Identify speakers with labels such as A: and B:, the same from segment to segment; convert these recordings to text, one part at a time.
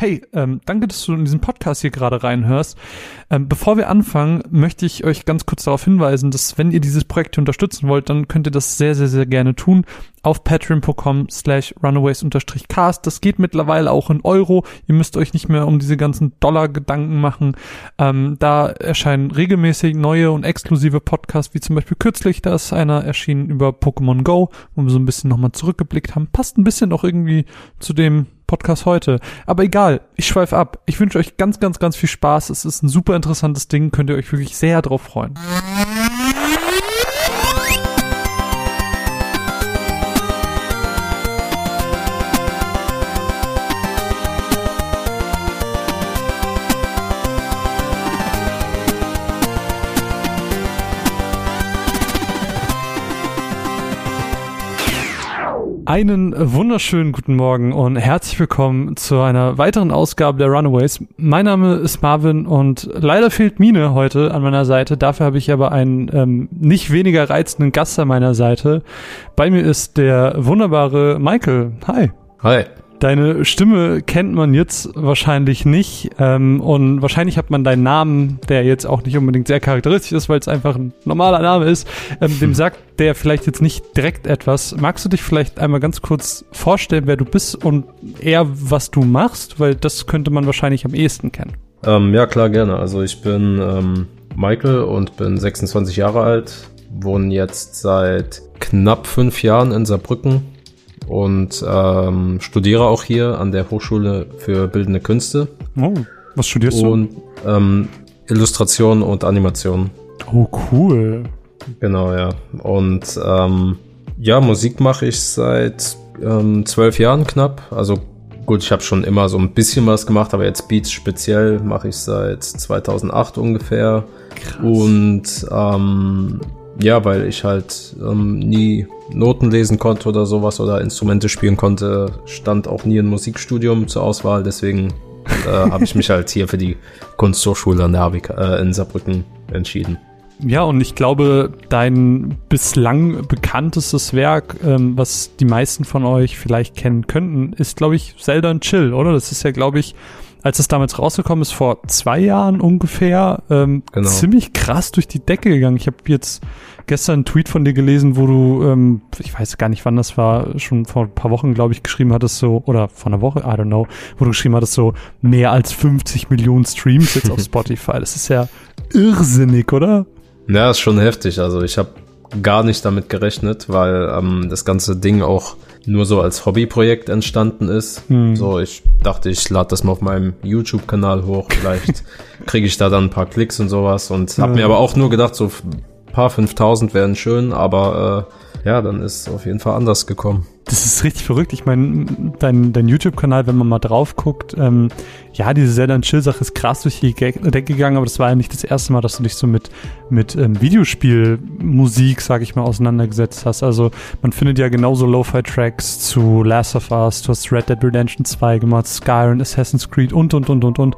A: Hey, ähm, danke, dass du in diesen Podcast hier gerade reinhörst. Ähm, bevor wir anfangen, möchte ich euch ganz kurz darauf hinweisen, dass wenn ihr dieses Projekt hier unterstützen wollt, dann könnt ihr das sehr, sehr, sehr gerne tun auf patreon.com slash runaways-cast. Das geht mittlerweile auch in Euro. Ihr müsst euch nicht mehr um diese ganzen Dollar-Gedanken machen. Ähm, da erscheinen regelmäßig neue und exklusive Podcasts, wie zum Beispiel kürzlich, da ist einer erschienen über Pokémon Go, wo wir so ein bisschen nochmal zurückgeblickt haben. Passt ein bisschen auch irgendwie zu dem Podcast heute. Aber egal, ich schweife ab. Ich wünsche euch ganz, ganz, ganz viel Spaß. Es ist ein super interessantes Ding. Könnt ihr euch wirklich sehr drauf freuen. Einen wunderschönen guten Morgen und herzlich willkommen zu einer weiteren Ausgabe der Runaways. Mein Name ist Marvin und leider fehlt Mine heute an meiner Seite. Dafür habe ich aber einen ähm, nicht weniger reizenden Gast an meiner Seite. Bei mir ist der wunderbare Michael. Hi.
B: Hi.
A: Deine Stimme kennt man jetzt wahrscheinlich nicht ähm, und wahrscheinlich hat man deinen Namen, der jetzt auch nicht unbedingt sehr charakteristisch ist, weil es einfach ein normaler Name ist, ähm, dem sagt der vielleicht jetzt nicht direkt etwas. Magst du dich vielleicht einmal ganz kurz vorstellen, wer du bist und eher was du machst, weil das könnte man wahrscheinlich am ehesten kennen.
B: Ähm, ja klar gerne. Also ich bin ähm, Michael und bin 26 Jahre alt, wohne jetzt seit knapp fünf Jahren in Saarbrücken und ähm, studiere auch hier an der Hochschule für Bildende Künste.
A: Oh, was studierst du?
B: Und ähm, Illustration und Animation.
A: Oh, cool.
B: Genau, ja. Und ähm, ja, Musik mache ich seit ähm, zwölf Jahren knapp. Also gut, ich habe schon immer so ein bisschen was gemacht, aber jetzt Beats speziell mache ich seit 2008 ungefähr. Krass. Und ähm, ja, weil ich halt ähm, nie Noten lesen konnte oder sowas oder Instrumente spielen konnte, stand auch nie ein Musikstudium zur Auswahl. Deswegen äh, habe ich mich halt hier für die Kunsthochschule der HWK, äh, in Saarbrücken entschieden.
A: Ja, und ich glaube, dein bislang bekanntestes Werk, ähm, was die meisten von euch vielleicht kennen könnten, ist, glaube ich, Zelda and Chill, oder? Das ist ja, glaube ich, als es damals rausgekommen ist, vor zwei Jahren ungefähr, ähm, genau. ziemlich krass durch die Decke gegangen. Ich habe jetzt gestern einen Tweet von dir gelesen, wo du, ähm, ich weiß gar nicht, wann das war, schon vor ein paar Wochen, glaube ich, geschrieben hattest, so, oder vor einer Woche, I don't know, wo du geschrieben hattest, so mehr als 50 Millionen Streams jetzt auf Spotify. Das ist ja irrsinnig, oder?
B: Ja, ist schon heftig. Also ich habe gar nicht damit gerechnet, weil ähm, das ganze Ding auch nur so als Hobbyprojekt entstanden ist. Hm. So, ich dachte, ich lade das mal auf meinem YouTube-Kanal hoch. Vielleicht kriege ich da dann ein paar Klicks und sowas. Und habe ja. mir aber auch nur gedacht, so ein paar 5000 wären schön, aber äh, ja, dann ist es auf jeden Fall anders gekommen.
A: Das ist richtig verrückt. Ich meine, dein, dein YouTube-Kanal, wenn man mal drauf guckt, ähm, ja, diese Zelda Chill-Sache ist krass durch die Decke gegangen, aber das war ja nicht das erste Mal, dass du dich so mit, mit ähm, Videospielmusik, sag ich mal, auseinandergesetzt hast. Also man findet ja genauso Lo-Fi-Tracks zu Last of Us, du hast Red Dead Redemption 2 gemacht, Skyrim, Assassin's Creed und, und, und, und, und.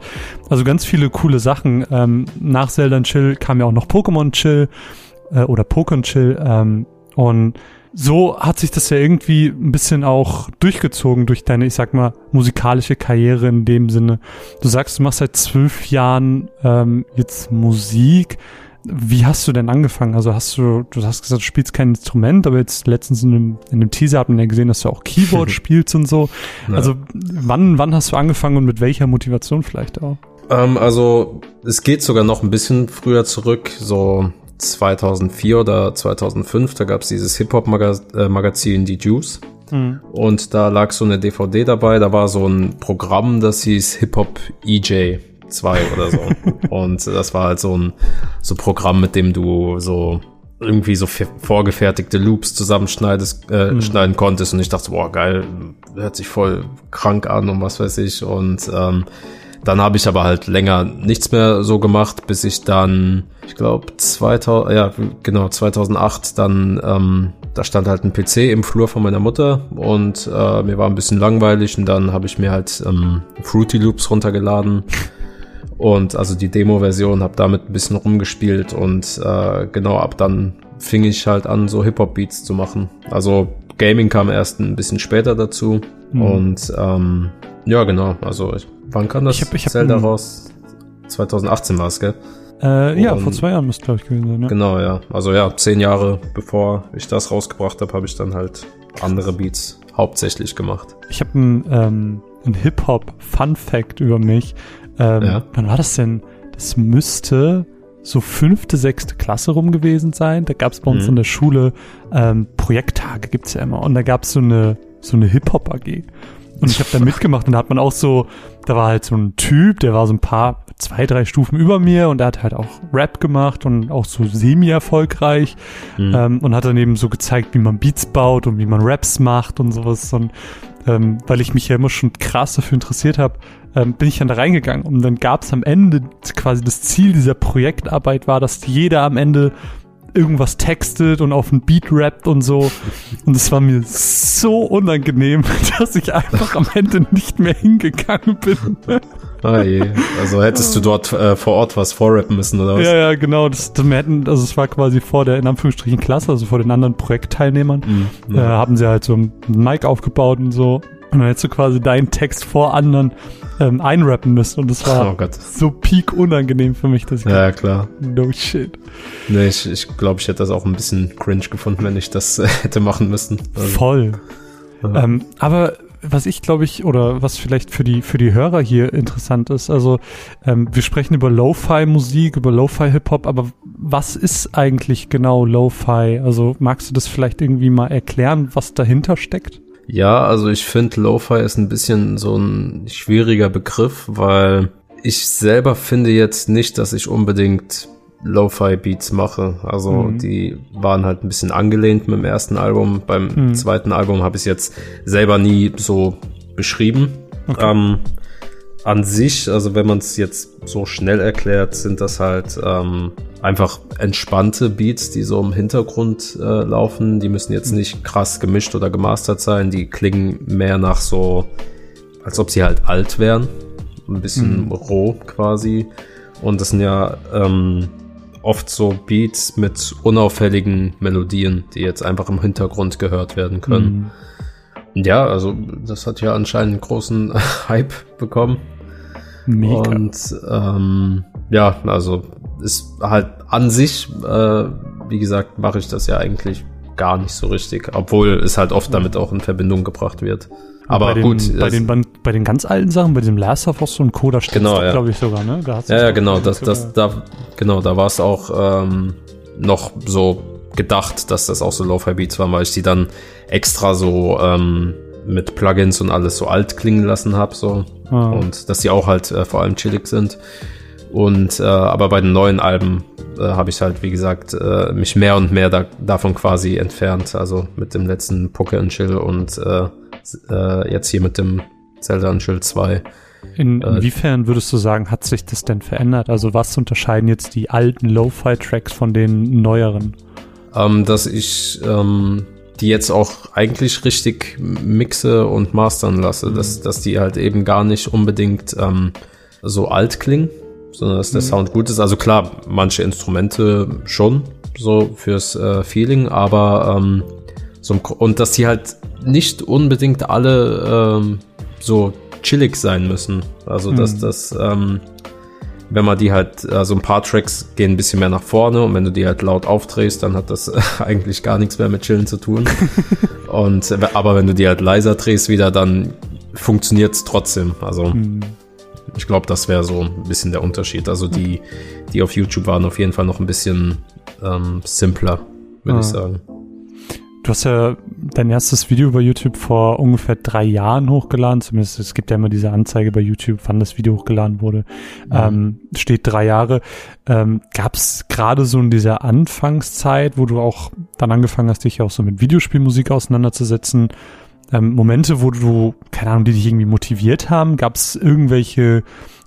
A: Also ganz viele coole Sachen. Ähm, nach Zelda Chill kam ja auch noch Pokémon Chill äh, oder Pokémon Chill ähm, und so hat sich das ja irgendwie ein bisschen auch durchgezogen durch deine, ich sag mal, musikalische Karriere in dem Sinne. Du sagst, du machst seit zwölf Jahren ähm, jetzt Musik. Wie hast du denn angefangen? Also hast du, du hast gesagt, du spielst kein Instrument, aber jetzt letztens in einem, in einem Teaser hat man ja gesehen, dass du auch Keyboard spielst und so. Ja. Also wann, wann hast du angefangen und mit welcher Motivation vielleicht auch?
B: Ähm, also es geht sogar noch ein bisschen früher zurück, so 2004 oder 2005, da gab es dieses Hip-Hop-Magazin Die Juice. Mhm. Und da lag so eine DVD dabei, da war so ein Programm, das hieß Hip-Hop EJ 2 oder so. und das war halt so ein so Programm, mit dem du so irgendwie so vorgefertigte Loops zusammenschneidest, äh, mhm. schneiden konntest. Und ich dachte, boah, geil, hört sich voll krank an und was weiß ich. Und ähm, dann habe ich aber halt länger nichts mehr so gemacht, bis ich dann, ich glaube, 2000, ja, genau, 2008 dann, ähm, da stand halt ein PC im Flur von meiner Mutter und äh, mir war ein bisschen langweilig und dann habe ich mir halt ähm, Fruity Loops runtergeladen und also die Demo-Version, habe damit ein bisschen rumgespielt und äh, genau ab dann fing ich halt an, so Hip-Hop-Beats zu machen. Also Gaming kam erst ein bisschen später dazu mhm. und ähm, Ja, genau. Also, ich, wann kam das
A: Ich hab- ich hab
B: Zelda raus? 2018 war es, gell?
A: Äh, ja, vor zwei Jahren müsste, glaube ich, gewesen sein. Ja.
B: Genau, ja. Also ja, zehn Jahre bevor ich das rausgebracht habe, habe ich dann halt andere Beats hauptsächlich gemacht.
A: Ich habe einen ähm, ein Hip-Hop-Fun-Fact über mich. Ähm,
B: Ja.
A: Wann war das denn? Das müsste so fünfte, sechste Klasse rum gewesen sein. Da gab es bei uns
B: Mhm.
A: in der Schule ähm, Projekttage, gibt's ja immer. Und da gab es so eine, so eine Hip-Hop-AG. Und ich habe da mitgemacht und da hat man auch so, da war halt so ein Typ, der war so ein paar, zwei, drei Stufen über mir und der hat halt auch Rap gemacht und auch so semi-erfolgreich
B: Mhm.
A: ähm, und hat dann eben so gezeigt, wie man Beats baut und wie man Raps macht und sowas. Und ähm, weil ich mich ja immer schon krass dafür interessiert habe, ähm, bin ich dann da reingegangen. Und dann gab es am Ende quasi das Ziel dieser Projektarbeit war, dass jeder am Ende irgendwas textet und auf einen Beat rappt und so. Und es war mir so unangenehm, dass ich einfach am Ende nicht mehr hingegangen bin.
B: Ah je. Also hättest du dort äh, vor Ort was vorrappen müssen, oder was?
A: Ja, ja, genau. Das, das, wir hätten, also es war quasi vor der, in Anführungsstrichen, Klasse, also vor den anderen Projektteilnehmern.
B: Mhm.
A: äh, haben sie halt so ein Mic aufgebaut und so. Und dann hättest du quasi deinen Text vor anderen ähm, einrappen müssen. Und das war
B: Oh
A: so peak unangenehm für mich, dass ich
B: Ja, klar.
A: no shit.
B: Nee, ich, ich glaube, ich hätte das auch ein bisschen cringe gefunden, wenn ich das äh, hätte machen müssen. Also,
A: Voll.
B: ja.
A: Ähm, aber was ich glaube ich, oder was vielleicht für die, für die Hörer hier interessant ist, also ähm, wir sprechen über Lo-Fi-Musik, über Lo-Fi-Hip-Hop, aber was ist eigentlich genau Lo-Fi? Also magst du das vielleicht irgendwie mal erklären, was dahinter steckt?
B: Ja, also ich finde Lo-Fi ist ein bisschen so ein schwieriger Begriff, weil ich selber finde jetzt nicht, dass ich unbedingt Lo-Fi-Beats mache. Also
A: Mhm.
B: die waren halt ein bisschen angelehnt mit dem ersten Album. Beim
A: Mhm.
B: zweiten Album habe ich es jetzt selber nie so beschrieben.
A: Okay.
B: Ähm, an sich, also wenn man es jetzt so schnell erklärt, sind das halt ähm, einfach entspannte Beats, die so im Hintergrund äh, laufen. Die müssen jetzt nicht krass gemischt oder gemastert sein. Die klingen mehr nach so, als ob sie halt alt wären. Ein bisschen
A: Mhm.
B: roh quasi. Und das sind ja ähm, oft so Beats mit unauffälligen Melodien, die jetzt einfach im Hintergrund gehört werden können.
A: Mhm.
B: Ja, also das hat ja anscheinend einen großen Hype bekommen.
A: Mega.
B: Und ähm, ja, also ist halt an sich, äh, wie gesagt, mache ich das ja eigentlich gar nicht so richtig, obwohl es halt oft damit auch in Verbindung gebracht wird. Aber
A: bei den,
B: gut,
A: bei den, bei, bei den ganz alten Sachen, bei diesem Last of Us und Co., da steht
B: Genau, ja.
A: glaube ich, sogar, ne? Da
B: ja, ja, genau, das, das, da, genau, da war es auch ähm, noch so gedacht, dass das auch so Lo-Fi Beats waren, weil ich die dann extra so ähm, mit Plugins und alles so alt klingen lassen habe, so.
A: Ah.
B: und dass die auch halt äh, vor allem chillig sind. Und äh, aber bei den neuen Alben äh, habe ich halt, wie gesagt, äh, mich mehr und mehr da, davon quasi entfernt. Also mit dem letzten Poker and Chill und äh, äh, jetzt hier mit dem Zelda and Chill 2.
A: In,
B: äh,
A: inwiefern würdest du sagen, hat sich das denn verändert? Also was unterscheiden jetzt die alten Lo-Fi-Tracks von den neueren?
B: Ähm, dass ich ähm, die jetzt auch eigentlich richtig mixe und mastern lasse, dass, dass die halt eben gar nicht unbedingt ähm, so alt klingen, sondern dass der
A: Mhm.
B: Sound gut ist. Also klar, manche Instrumente schon so fürs äh, Feeling, aber ähm, so und dass die halt nicht unbedingt alle ähm, so chillig sein müssen. Also dass
A: Mhm.
B: das ähm, wenn man die halt, also ein paar Tracks gehen ein bisschen mehr nach vorne und wenn du die halt laut aufdrehst, dann hat das eigentlich gar nichts mehr mit Chillen zu tun. und aber wenn du die halt leiser drehst wieder, dann funktioniert's trotzdem. Also
A: Hm.
B: ich glaube, das wäre so ein bisschen der Unterschied. Also die, die auf YouTube waren auf jeden Fall noch ein bisschen ähm, simpler, würde
A: Ah.
B: ich sagen.
A: Du hast ja dein erstes Video bei YouTube vor ungefähr drei Jahren hochgeladen. Zumindest es gibt ja immer diese Anzeige bei YouTube, wann das Video hochgeladen wurde. Ähm, steht drei Jahre. Ähm, Gab es gerade so in dieser Anfangszeit, wo du auch dann angefangen hast, dich auch so mit Videospielmusik auseinanderzusetzen, ähm, Momente, wo du, keine Ahnung, die dich irgendwie motiviert haben? Gab es irgendwelche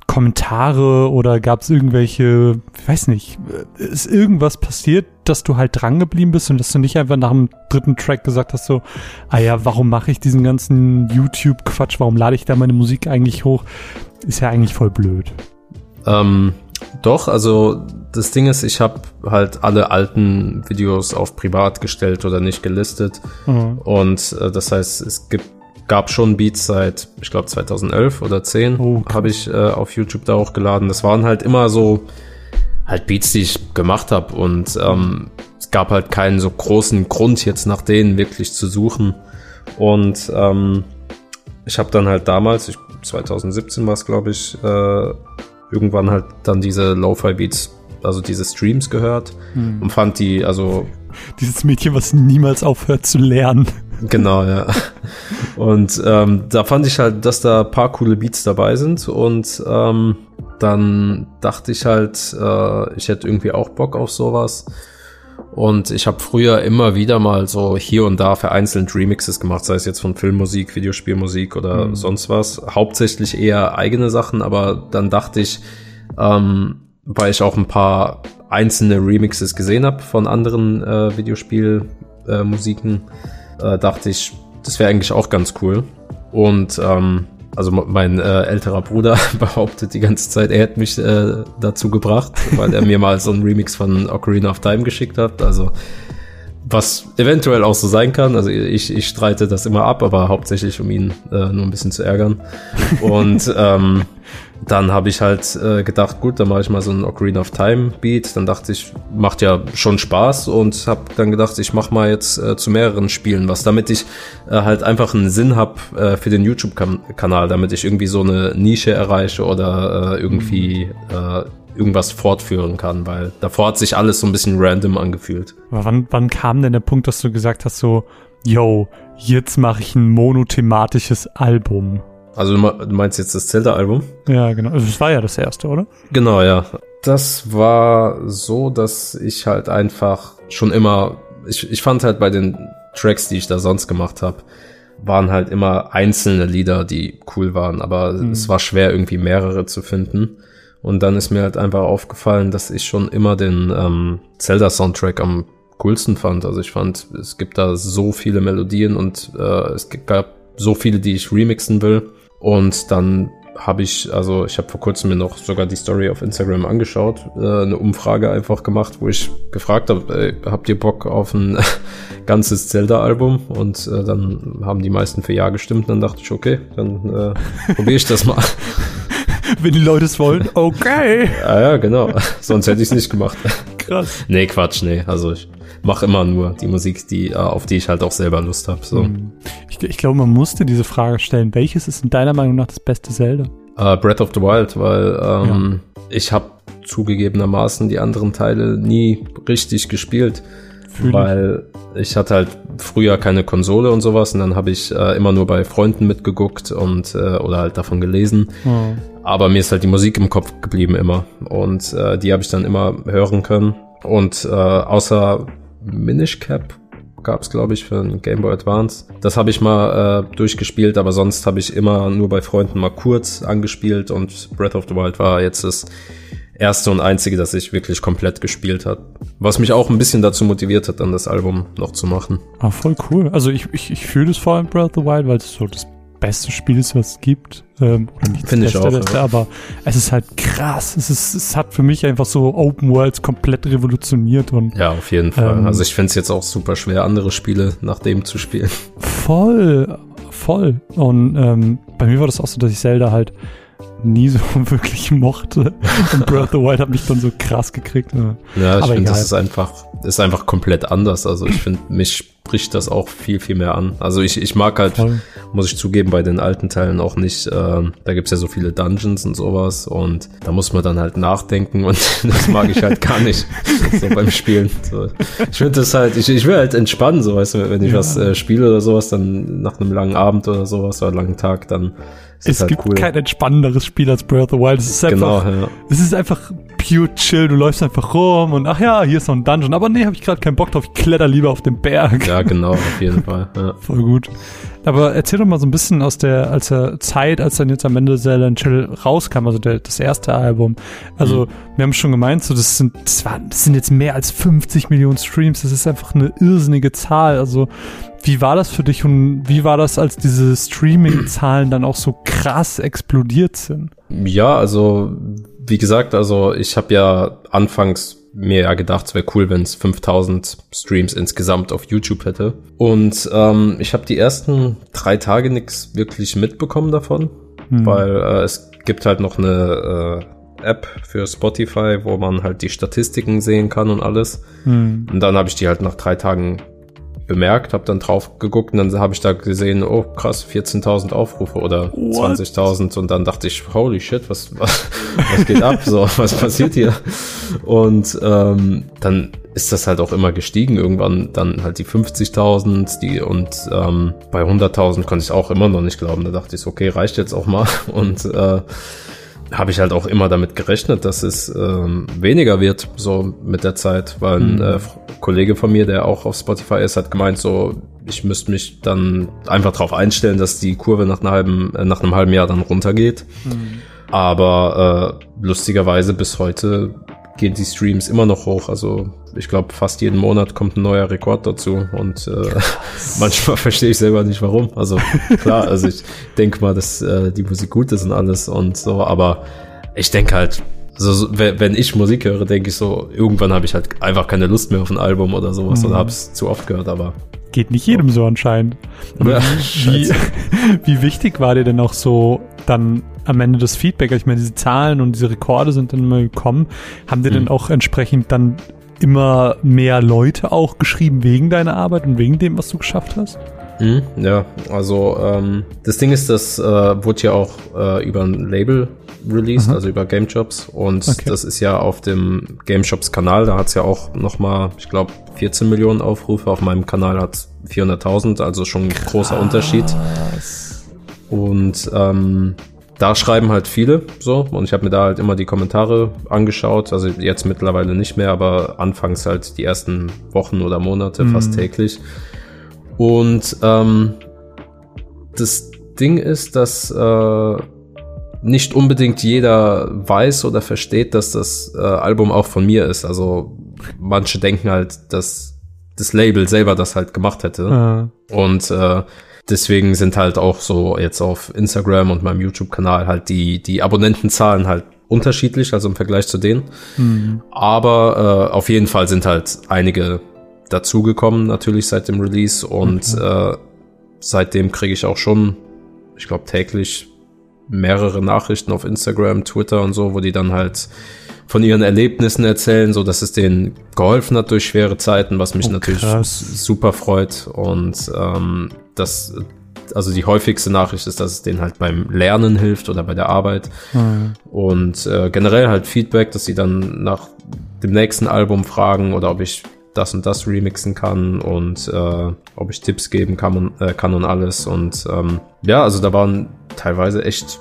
A: Kommentare oder gab es irgendwelche, ich weiß nicht, äh, ist irgendwas passiert, dass du halt dran geblieben bist und dass du nicht einfach nach dem dritten Track gesagt hast, so, ah ja, warum mache ich diesen ganzen YouTube-Quatsch, warum lade ich da meine Musik eigentlich hoch? Ist ja eigentlich voll blöd.
B: Ähm, doch, also das Ding ist, ich habe halt alle alten Videos auf privat gestellt oder nicht gelistet.
A: Mhm.
B: Und äh, das heißt, es gibt gab schon Beats seit, ich glaube 2011 oder 10 oh, okay. habe ich äh, auf YouTube da auch geladen. Das waren halt immer so halt Beats, die ich gemacht habe und ähm, es gab halt keinen so großen Grund jetzt nach denen wirklich zu suchen. Und ähm, ich habe dann halt damals, ich, 2017 war es glaube ich, äh, irgendwann halt dann diese Lo-Fi Beats, also diese Streams gehört hm. und fand die, also
A: dieses Mädchen, was niemals aufhört zu lernen.
B: Genau, ja. Und ähm, da fand ich halt, dass da paar coole Beats dabei sind und ähm, dann dachte ich halt, äh, ich hätte irgendwie auch Bock auf sowas. Und ich habe früher immer wieder mal so hier und da vereinzelt Remixes gemacht, sei es jetzt von Filmmusik, Videospielmusik oder mhm. sonst was. Hauptsächlich eher eigene Sachen, aber dann dachte ich, ähm, weil ich auch ein paar einzelne Remixes gesehen habe von anderen äh, Videospielmusiken, äh, äh, dachte ich, das wäre eigentlich auch ganz cool. Und ähm, also mein äh, älterer Bruder behauptet die ganze Zeit, er hätte mich äh, dazu gebracht, weil er mir mal so einen Remix von Ocarina of Time geschickt hat. Also was eventuell auch so sein kann. Also ich, ich streite das immer ab, aber hauptsächlich um ihn äh, nur ein bisschen zu ärgern. Und ähm, dann habe ich halt äh, gedacht, gut, dann mache ich mal so ein Ocarina of Time Beat. Dann dachte ich, macht ja schon Spaß und habe dann gedacht, ich mache mal jetzt äh, zu mehreren Spielen was, damit ich äh, halt einfach einen Sinn habe äh, für den YouTube-Kanal, damit ich irgendwie so eine Nische erreiche oder äh, irgendwie äh, irgendwas fortführen kann, weil davor hat sich alles so ein bisschen random angefühlt.
A: Aber wann, wann kam denn der Punkt, dass du gesagt hast, so, yo, jetzt mache ich ein monothematisches Album?
B: Also du meinst jetzt das Zelda-Album?
A: Ja, genau. Also das war ja das erste, oder?
B: Genau, ja. Das war so, dass ich halt einfach schon immer, ich, ich fand halt bei den Tracks, die ich da sonst gemacht habe, waren halt immer einzelne Lieder, die cool waren, aber mhm. es war schwer irgendwie mehrere zu finden. Und dann ist mir halt einfach aufgefallen, dass ich schon immer den ähm, Zelda-Soundtrack am coolsten fand. Also ich fand, es gibt da so viele Melodien und äh, es gab so viele, die ich remixen will. Und dann habe ich, also ich habe vor kurzem mir noch sogar die Story auf Instagram angeschaut, äh, eine Umfrage einfach gemacht, wo ich gefragt habe, habt ihr Bock auf ein ganzes Zelda-Album? Und äh, dann haben die meisten für Ja gestimmt. Dann dachte ich, okay, dann äh, probiere ich das mal.
A: wenn die Leute es wollen. Okay.
B: ja, ja, genau. Sonst hätte ich es nicht gemacht. Krass. Nee, Quatsch, nee. Also ich mache immer nur die Musik, die, äh, auf die ich halt auch selber Lust habe. So. Hm.
A: Ich, ich glaube, man musste diese Frage stellen. Welches ist in deiner Meinung nach das beste Zelda?
B: Uh, Breath of the Wild, weil ähm, ja. ich habe zugegebenermaßen die anderen Teile nie richtig gespielt. Fühl weil ich hatte halt früher keine Konsole und sowas und dann habe ich äh, immer nur bei Freunden mitgeguckt und äh, oder halt davon gelesen. Oh. Aber mir ist halt die Musik im Kopf geblieben immer und äh, die habe ich dann immer hören können. Und äh, außer Minish Cap gab es, glaube ich, für ein Game Boy Advance. Das habe ich mal äh, durchgespielt, aber sonst habe ich immer nur bei Freunden mal kurz angespielt und Breath of the Wild war jetzt das erste und einzige, das ich wirklich komplett gespielt hat. Was mich auch ein bisschen dazu motiviert hat, dann das Album noch zu machen.
A: Ah, voll cool. Also ich, ich, ich fühle das vor allem Breath of the Wild, weil es so das beste Spiel ist, was es gibt. Ähm, oder nicht
B: Finde ich auch. Beste,
A: ja. Aber es ist halt krass. Es, ist, es hat für mich einfach so Open Worlds komplett revolutioniert. Und,
B: ja, auf jeden Fall. Ähm, also ich finde es jetzt auch super schwer, andere Spiele nach dem zu spielen.
A: Voll, voll. Und ähm, bei mir war das auch so, dass ich Zelda halt nie so wirklich mochte. Und Breath of the Wild hat mich dann so krass gekriegt.
B: Ne? Ja, ich finde, das ist einfach, ist einfach komplett anders. Also ich finde, mich spricht das auch viel, viel mehr an. Also ich, ich mag halt, Voll. muss ich zugeben, bei den alten Teilen auch nicht, äh, da gibt's ja so viele Dungeons und sowas und da muss man dann halt nachdenken und das mag ich halt gar nicht so beim Spielen. So. Ich finde das halt, ich, ich will halt entspannen, so weißt du, wenn ich ja. was äh, spiele oder sowas, dann nach einem langen Abend oder sowas oder langen Tag, dann
A: es halt gibt cool. kein entspannenderes Spiel als Breath of the Wild. Es ist einfach, genau, ja. es ist einfach pure chill. Du läufst einfach rum und ach ja, hier ist noch ein Dungeon. Aber nee, habe ich gerade keinen Bock drauf. Ich kletter lieber auf den Berg.
B: Ja, genau, auf jeden Fall. Ja.
A: Voll gut. Aber erzähl doch mal so ein bisschen aus der, als der Zeit, als dann jetzt am Ende Silent Chill rauskam, also der, das erste Album. Also, mhm. wir haben schon gemeint, so, das sind, das, war, das sind jetzt mehr als 50 Millionen Streams. Das ist einfach eine irrsinnige Zahl. Also, wie war das für dich und wie war das, als diese Streaming-Zahlen dann auch so krass explodiert sind?
B: Ja, also wie gesagt, also ich habe ja anfangs mir ja gedacht, es wäre cool, wenn es 5000 Streams insgesamt auf YouTube hätte. Und ähm, ich habe die ersten drei Tage nichts wirklich mitbekommen davon, hm. weil äh, es gibt halt noch eine äh, App für Spotify, wo man halt die Statistiken sehen kann und alles. Hm. Und dann habe ich die halt nach drei Tagen bemerkt, habe dann drauf geguckt und dann habe ich da gesehen, oh krass, 14.000 Aufrufe oder 20.000 und dann dachte ich, holy shit, was, was, was geht ab, so, was passiert hier? Und ähm, dann ist das halt auch immer gestiegen, irgendwann dann halt die 50.000 die und ähm, bei 100.000 konnte ich auch immer noch nicht glauben, da dachte ich, okay, reicht jetzt auch mal. Und äh, habe ich halt auch immer damit gerechnet, dass es ähm, weniger wird, so mit der Zeit, weil ein mhm. äh, Kollege von mir, der auch auf Spotify ist, hat gemeint, so, ich müsste mich dann einfach darauf einstellen, dass die Kurve nach, einer halben, äh, nach einem halben Jahr dann runtergeht. Mhm. Aber äh, lustigerweise bis heute gehen die Streams immer noch hoch. Also ich glaube, fast jeden Monat kommt ein neuer Rekord dazu und äh, manchmal verstehe ich selber nicht warum. Also klar, also ich denke mal, dass äh, die Musik gut ist und alles und so, aber ich denke halt, also wenn ich Musik höre, denke ich so, irgendwann habe ich halt einfach keine Lust mehr auf ein Album oder sowas mhm. oder habe es zu oft gehört, aber
A: geht nicht jedem so anscheinend. Ja, wie, wie, wichtig war dir denn auch so dann am Ende das Feedback? Ich meine, diese Zahlen und diese Rekorde sind dann immer gekommen. Haben dir mhm. denn auch entsprechend dann immer mehr Leute auch geschrieben wegen deiner Arbeit und wegen dem, was du geschafft hast?
B: Mhm, ja, also ähm, das Ding ist, das äh, wurde ja auch äh, über ein Label released, Aha. also über Game Jobs und okay. das ist ja auf dem Game Shops Kanal, da hat es ja auch nochmal, ich glaube, 14 Millionen Aufrufe, auf meinem Kanal hat 400.000, also schon ein Krass. großer Unterschied. Und ähm, da schreiben halt viele so und ich habe mir da halt immer die Kommentare angeschaut, also jetzt mittlerweile nicht mehr, aber anfangs halt die ersten Wochen oder Monate mhm. fast täglich. Und ähm, das Ding ist, dass äh, nicht unbedingt jeder weiß oder versteht, dass das äh, Album auch von mir ist. Also manche denken halt, dass das Label selber das halt gemacht hätte. Mhm. Und äh, deswegen sind halt auch so jetzt auf Instagram und meinem YouTube-Kanal halt die, die Abonnentenzahlen halt unterschiedlich, also im Vergleich zu denen. Mhm. Aber äh, auf jeden Fall sind halt einige dazugekommen, natürlich seit dem Release. Und okay. äh, seitdem kriege ich auch schon, ich glaube, täglich mehrere Nachrichten auf Instagram, Twitter und so, wo die dann halt von ihren Erlebnissen erzählen, so dass es denen geholfen hat durch schwere Zeiten, was mich oh, natürlich super freut. Und ähm, das, also die häufigste Nachricht ist, dass es denen halt beim Lernen hilft oder bei der Arbeit. Mhm. Und äh, generell halt Feedback, dass sie dann nach dem nächsten Album fragen oder ob ich das und das remixen kann und äh, ob ich Tipps geben kann und, äh, kann und alles. Und ähm, ja, also da waren teilweise echt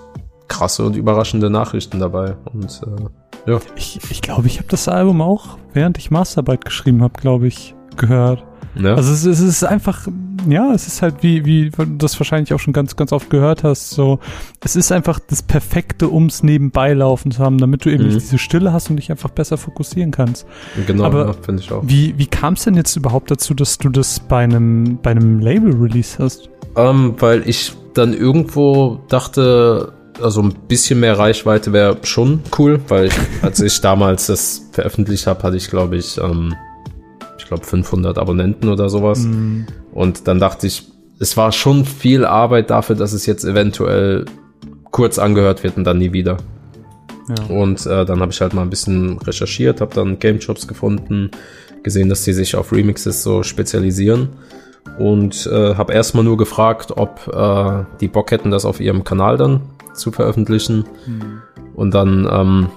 B: krasse und überraschende Nachrichten dabei. Und äh, ja.
A: Ich glaube, ich, glaub, ich habe das Album auch, während ich Masterarbeit geschrieben habe, glaube ich, gehört. Ja. Also es, es, ist einfach, ja, es ist halt wie, wie du das wahrscheinlich auch schon ganz, ganz oft gehört hast, so, es ist einfach das Perfekte, ums nebenbei laufen zu haben, damit du eben mhm. nicht diese Stille hast und dich einfach besser fokussieren kannst.
B: Genau,
A: ja, finde ich auch. Wie, wie kam es denn jetzt überhaupt dazu, dass du das bei einem, bei einem Label-Release hast?
B: Ähm, weil ich dann irgendwo dachte, also ein bisschen mehr Reichweite wäre schon cool, weil ich, als ich damals das veröffentlicht habe, hatte ich glaube ich ähm, ich glaube 500 Abonnenten oder sowas. Mhm. Und dann dachte ich, es war schon viel Arbeit dafür, dass es jetzt eventuell kurz angehört wird und dann nie wieder. Ja. Und äh, dann habe ich halt mal ein bisschen recherchiert, habe dann Game Shops gefunden, gesehen, dass die sich auf Remixes so spezialisieren und äh, habe erstmal nur gefragt, ob äh, die Bock hätten, das auf ihrem Kanal dann zu veröffentlichen. Mhm. Und dann ähm,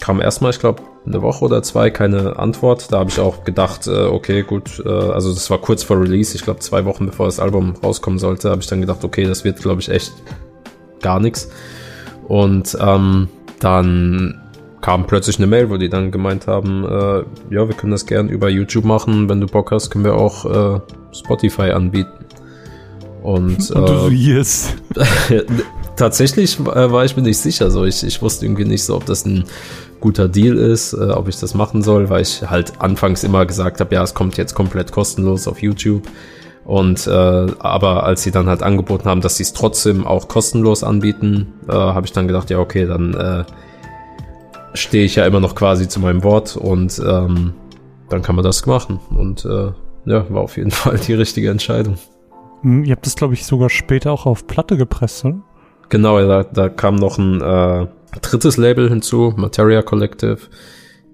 B: kam erstmal, ich glaube, eine Woche oder zwei keine Antwort. Da habe ich auch gedacht, äh, okay, gut, äh, also das war kurz vor Release, ich glaube zwei Wochen bevor das Album rauskommen sollte, habe ich dann gedacht, okay, das wird, glaube ich, echt gar nichts. Und ähm, dann kam plötzlich eine Mail, wo die dann gemeint haben, äh, ja, wir können das gern über YouTube machen, wenn du Bock hast, können wir auch äh, Spotify anbieten. Und,
A: Und du äh, yes.
B: tatsächlich äh, war ich mir nicht sicher. So, ich, ich wusste irgendwie nicht so, ob das ein guter Deal ist, äh, ob ich das machen soll, weil ich halt anfangs immer gesagt habe, ja, es kommt jetzt komplett kostenlos auf YouTube. Und äh, aber als sie dann halt angeboten haben, dass sie es trotzdem auch kostenlos anbieten, äh, habe ich dann gedacht, ja, okay, dann äh, stehe ich ja immer noch quasi zu meinem Wort und ähm, dann kann man das machen. Und äh, ja, war auf jeden Fall die richtige Entscheidung.
A: Hm, ihr habt das, glaube ich, sogar später auch auf Platte gepresst, oder?
B: Genau, da, da kam noch ein äh, drittes Label hinzu, Materia Collective.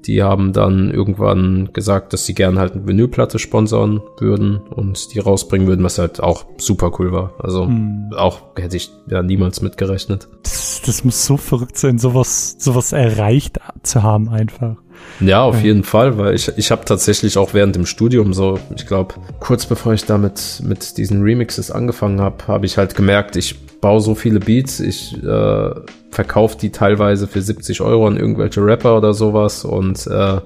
B: Die haben dann irgendwann gesagt, dass sie gerne halt eine Vinylplatte sponsern würden und die rausbringen würden, was halt auch super cool war. Also hm. auch hätte ich ja niemals mitgerechnet.
A: Das, das muss so verrückt sein, sowas, sowas erreicht zu haben einfach.
B: Ja, auf ja. jeden Fall, weil ich, ich habe tatsächlich auch während dem Studium so, ich glaube, kurz bevor ich damit mit diesen Remixes angefangen habe, habe ich halt gemerkt, ich baue so viele Beats, ich äh, verkaufe die teilweise für 70 Euro an irgendwelche Rapper oder sowas und äh,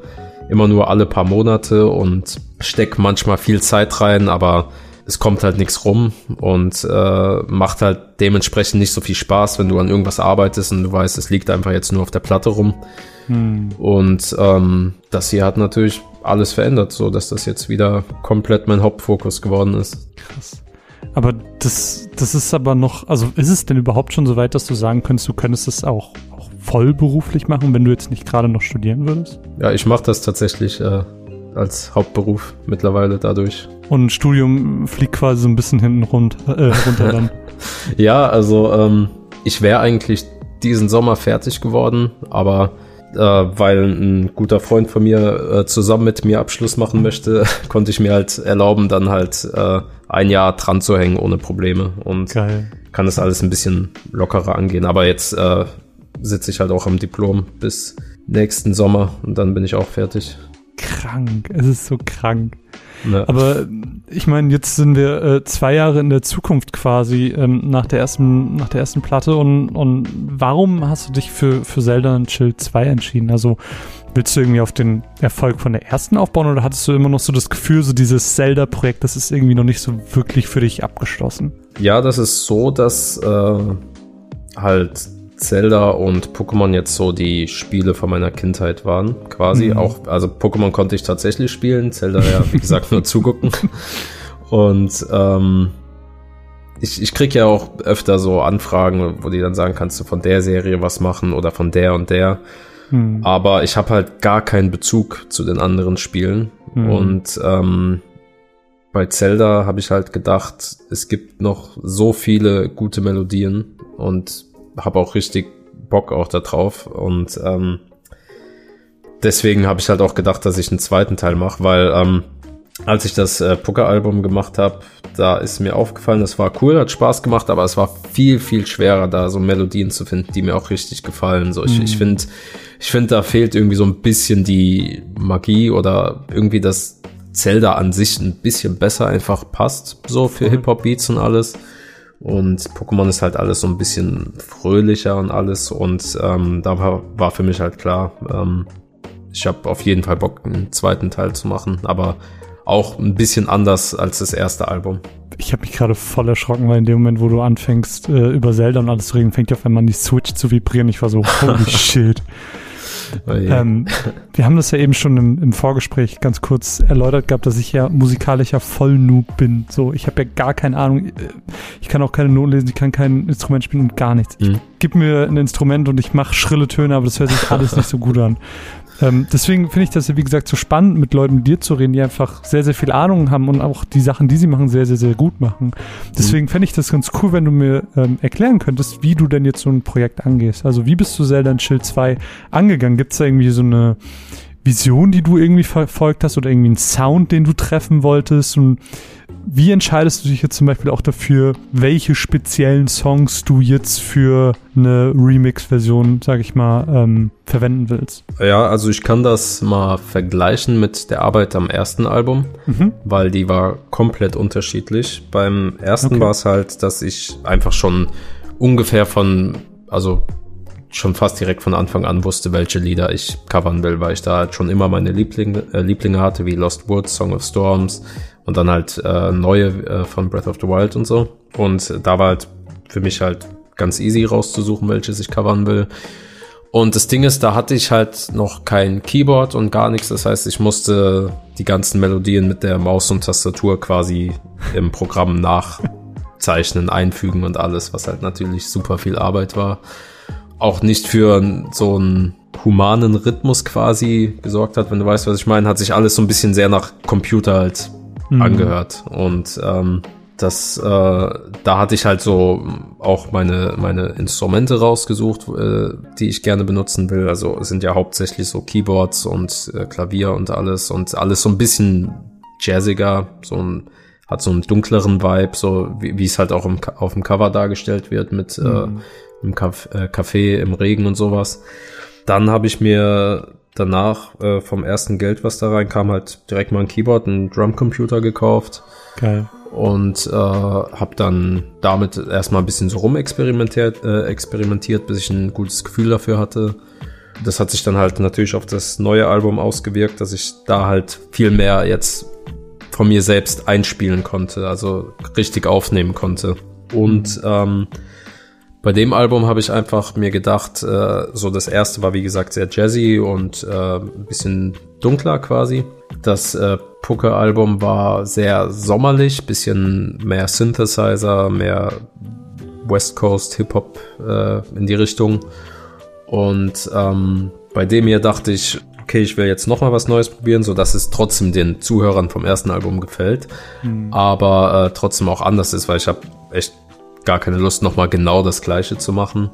B: immer nur alle paar Monate und steck manchmal viel Zeit rein, aber es kommt halt nichts rum und äh, macht halt dementsprechend nicht so viel Spaß, wenn du an irgendwas arbeitest und du weißt, es liegt einfach jetzt nur auf der Platte rum. Hm. Und ähm, das hier hat natürlich alles verändert, so dass das jetzt wieder komplett mein Hauptfokus geworden ist. Krass.
A: Aber das, das ist aber noch, also ist es denn überhaupt schon so weit, dass du sagen könntest, du könntest es auch, auch vollberuflich machen, wenn du jetzt nicht gerade noch studieren würdest?
B: Ja, ich mache das tatsächlich äh, als Hauptberuf mittlerweile dadurch.
A: Und Studium fliegt quasi so ein bisschen hinten rund, äh, runter dann.
B: ja, also ähm, ich wäre eigentlich diesen Sommer fertig geworden, aber äh, weil ein guter Freund von mir äh, zusammen mit mir Abschluss machen möchte, konnte ich mir halt erlauben, dann halt äh, ein Jahr dran zu hängen ohne Probleme und Geil. kann das alles ein bisschen lockerer angehen. Aber jetzt äh, sitze ich halt auch am Diplom bis nächsten Sommer und dann bin ich auch fertig.
A: Krank, es ist so krank. Ne. Aber ich meine, jetzt sind wir äh, zwei Jahre in der Zukunft quasi ähm, nach der ersten, nach der ersten Platte und, und warum hast du dich für, für Zelda und Chill 2 entschieden? Also willst du irgendwie auf den Erfolg von der ersten aufbauen oder hattest du immer noch so das Gefühl, so dieses Zelda-Projekt, das ist irgendwie noch nicht so wirklich für dich abgeschlossen?
B: Ja, das ist so, dass äh, halt Zelda und Pokémon jetzt so die Spiele von meiner Kindheit waren, quasi. Mhm. Auch, also Pokémon konnte ich tatsächlich spielen, Zelda ja, wie gesagt, nur zugucken. Und ähm, ich, ich krieg ja auch öfter so Anfragen, wo die dann sagen, kannst du von der Serie was machen oder von der und der. Mhm. Aber ich habe halt gar keinen Bezug zu den anderen Spielen. Mhm. Und ähm, bei Zelda habe ich halt gedacht, es gibt noch so viele gute Melodien und habe auch richtig Bock auch da drauf und ähm, deswegen habe ich halt auch gedacht, dass ich einen zweiten Teil mache, weil ähm, als ich das äh, Poker-Album gemacht habe, da ist mir aufgefallen, das war cool, hat Spaß gemacht, aber es war viel, viel schwerer, da so Melodien zu finden, die mir auch richtig gefallen. So, ich, mhm. ich finde, ich finde, da fehlt irgendwie so ein bisschen die Magie oder irgendwie das Zelda an sich ein bisschen besser einfach passt, so für Hip-Hop-Beats und alles. Und Pokémon ist halt alles so ein bisschen fröhlicher und alles. Und ähm, da war, war für mich halt klar, ähm, ich habe auf jeden Fall Bock, einen zweiten Teil zu machen, aber auch ein bisschen anders als das erste Album.
A: Ich habe mich gerade voll erschrocken, weil in dem Moment, wo du anfängst, äh, über Zelda und alles zu reden, fängt ja auf einmal die Switch zu vibrieren. Ich war so, holy shit. Oh ähm, wir haben das ja eben schon im, im, Vorgespräch ganz kurz erläutert gehabt, dass ich ja musikalischer Vollnoob bin. So, ich habe ja gar keine Ahnung. Ich kann auch keine Noten lesen, ich kann kein Instrument spielen und gar nichts. Mhm. Ich gib mir ein Instrument und ich mache schrille Töne, aber das hört sich alles nicht so gut an. Ähm, deswegen finde ich das ja, wie gesagt, so spannend, mit Leuten wie dir zu reden, die einfach sehr, sehr viel Ahnung haben und auch die Sachen, die sie machen, sehr, sehr, sehr gut machen. Deswegen mhm. fände ich das ganz cool, wenn du mir ähm, erklären könntest, wie du denn jetzt so ein Projekt angehst. Also wie bist du Zelda in Chill 2 angegangen? Gibt es da irgendwie so eine Vision, die du irgendwie verfolgt hast oder irgendwie einen Sound, den du treffen wolltest? Und wie entscheidest du dich jetzt zum Beispiel auch dafür, welche speziellen Songs du jetzt für eine Remix-Version, sag ich mal, ähm, verwenden willst?
B: Ja, also ich kann das mal vergleichen mit der Arbeit am ersten Album, mhm. weil die war komplett unterschiedlich. Beim ersten okay. war es halt, dass ich einfach schon ungefähr von, also schon fast direkt von Anfang an wusste, welche Lieder ich covern will, weil ich da halt schon immer meine Lieblinge, äh, Lieblinge hatte, wie Lost Woods, Song of Storms und dann halt äh, neue äh, von Breath of the Wild und so. Und da war halt für mich halt ganz easy rauszusuchen, welches ich covern will. Und das Ding ist, da hatte ich halt noch kein Keyboard und gar nichts. Das heißt, ich musste die ganzen Melodien mit der Maus und Tastatur quasi im Programm nachzeichnen, einfügen und alles, was halt natürlich super viel Arbeit war auch nicht für so ein humanen Rhythmus quasi gesorgt hat, wenn du weißt, was ich meine, hat sich alles so ein bisschen sehr nach Computer halt mhm. angehört. Und ähm, das, äh, da hatte ich halt so auch meine, meine Instrumente rausgesucht, äh, die ich gerne benutzen will. Also sind ja hauptsächlich so Keyboards und äh, Klavier und alles und alles so ein bisschen jazziger, so ein, hat so einen dunkleren Vibe, so wie, wie es halt auch im, auf dem Cover dargestellt wird mit äh, mhm. äh, im Café im Regen und sowas. Dann habe ich mir danach äh, vom ersten Geld, was da reinkam, halt direkt mal ein Keyboard, einen Drumcomputer gekauft.
A: Geil.
B: Und äh, habe dann damit erstmal ein bisschen so rumexperimentiert, äh, experimentiert, bis ich ein gutes Gefühl dafür hatte. Das hat sich dann halt natürlich auf das neue Album ausgewirkt, dass ich da halt viel mehr jetzt von mir selbst einspielen konnte, also richtig aufnehmen konnte. Und ähm, bei dem Album habe ich einfach mir gedacht, äh, so das erste war wie gesagt sehr jazzy und äh, ein bisschen dunkler quasi. Das äh, Pucke-Album war sehr sommerlich, bisschen mehr Synthesizer, mehr West Coast Hip-Hop äh, in die Richtung. Und ähm, bei dem hier dachte ich, okay, ich will jetzt noch mal was Neues probieren, so dass es trotzdem den Zuhörern vom ersten Album gefällt, mhm. aber äh, trotzdem auch anders ist, weil ich habe echt gar keine Lust, nochmal genau das gleiche zu machen.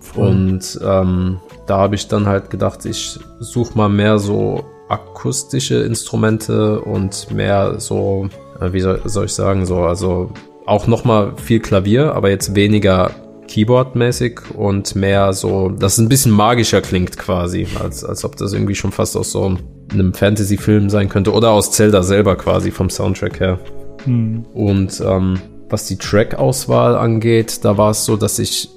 B: Voll. Und ähm, da habe ich dann halt gedacht, ich suche mal mehr so akustische Instrumente und mehr so, äh, wie soll, soll ich sagen, so, also auch nochmal viel Klavier, aber jetzt weniger Keyboard-mäßig und mehr so, dass es ein bisschen magischer klingt quasi, als, als ob das irgendwie schon fast aus so einem Fantasy-Film sein könnte oder aus Zelda selber quasi vom Soundtrack her. Hm. Und ähm, was die Track-Auswahl angeht, da war es so, dass ich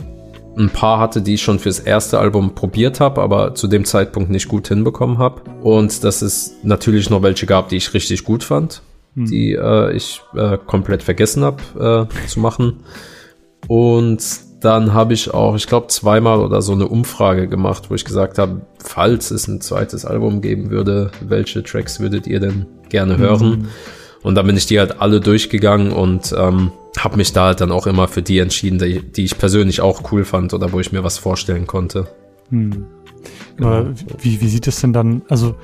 B: ein paar hatte, die ich schon fürs erste Album probiert habe, aber zu dem Zeitpunkt nicht gut hinbekommen habe. Und dass es natürlich noch welche gab, die ich richtig gut fand, hm. die äh, ich äh, komplett vergessen habe äh, zu machen. Und dann habe ich auch, ich glaube, zweimal oder so eine Umfrage gemacht, wo ich gesagt habe, falls es ein zweites Album geben würde, welche Tracks würdet ihr denn gerne hören? Mhm. Und dann bin ich die halt alle durchgegangen und ähm, habe mich da halt dann auch immer für die entschieden, die, die, ich persönlich auch cool fand oder wo ich mir was vorstellen konnte. Hm.
A: Genau. Wie, wie sieht es denn dann, also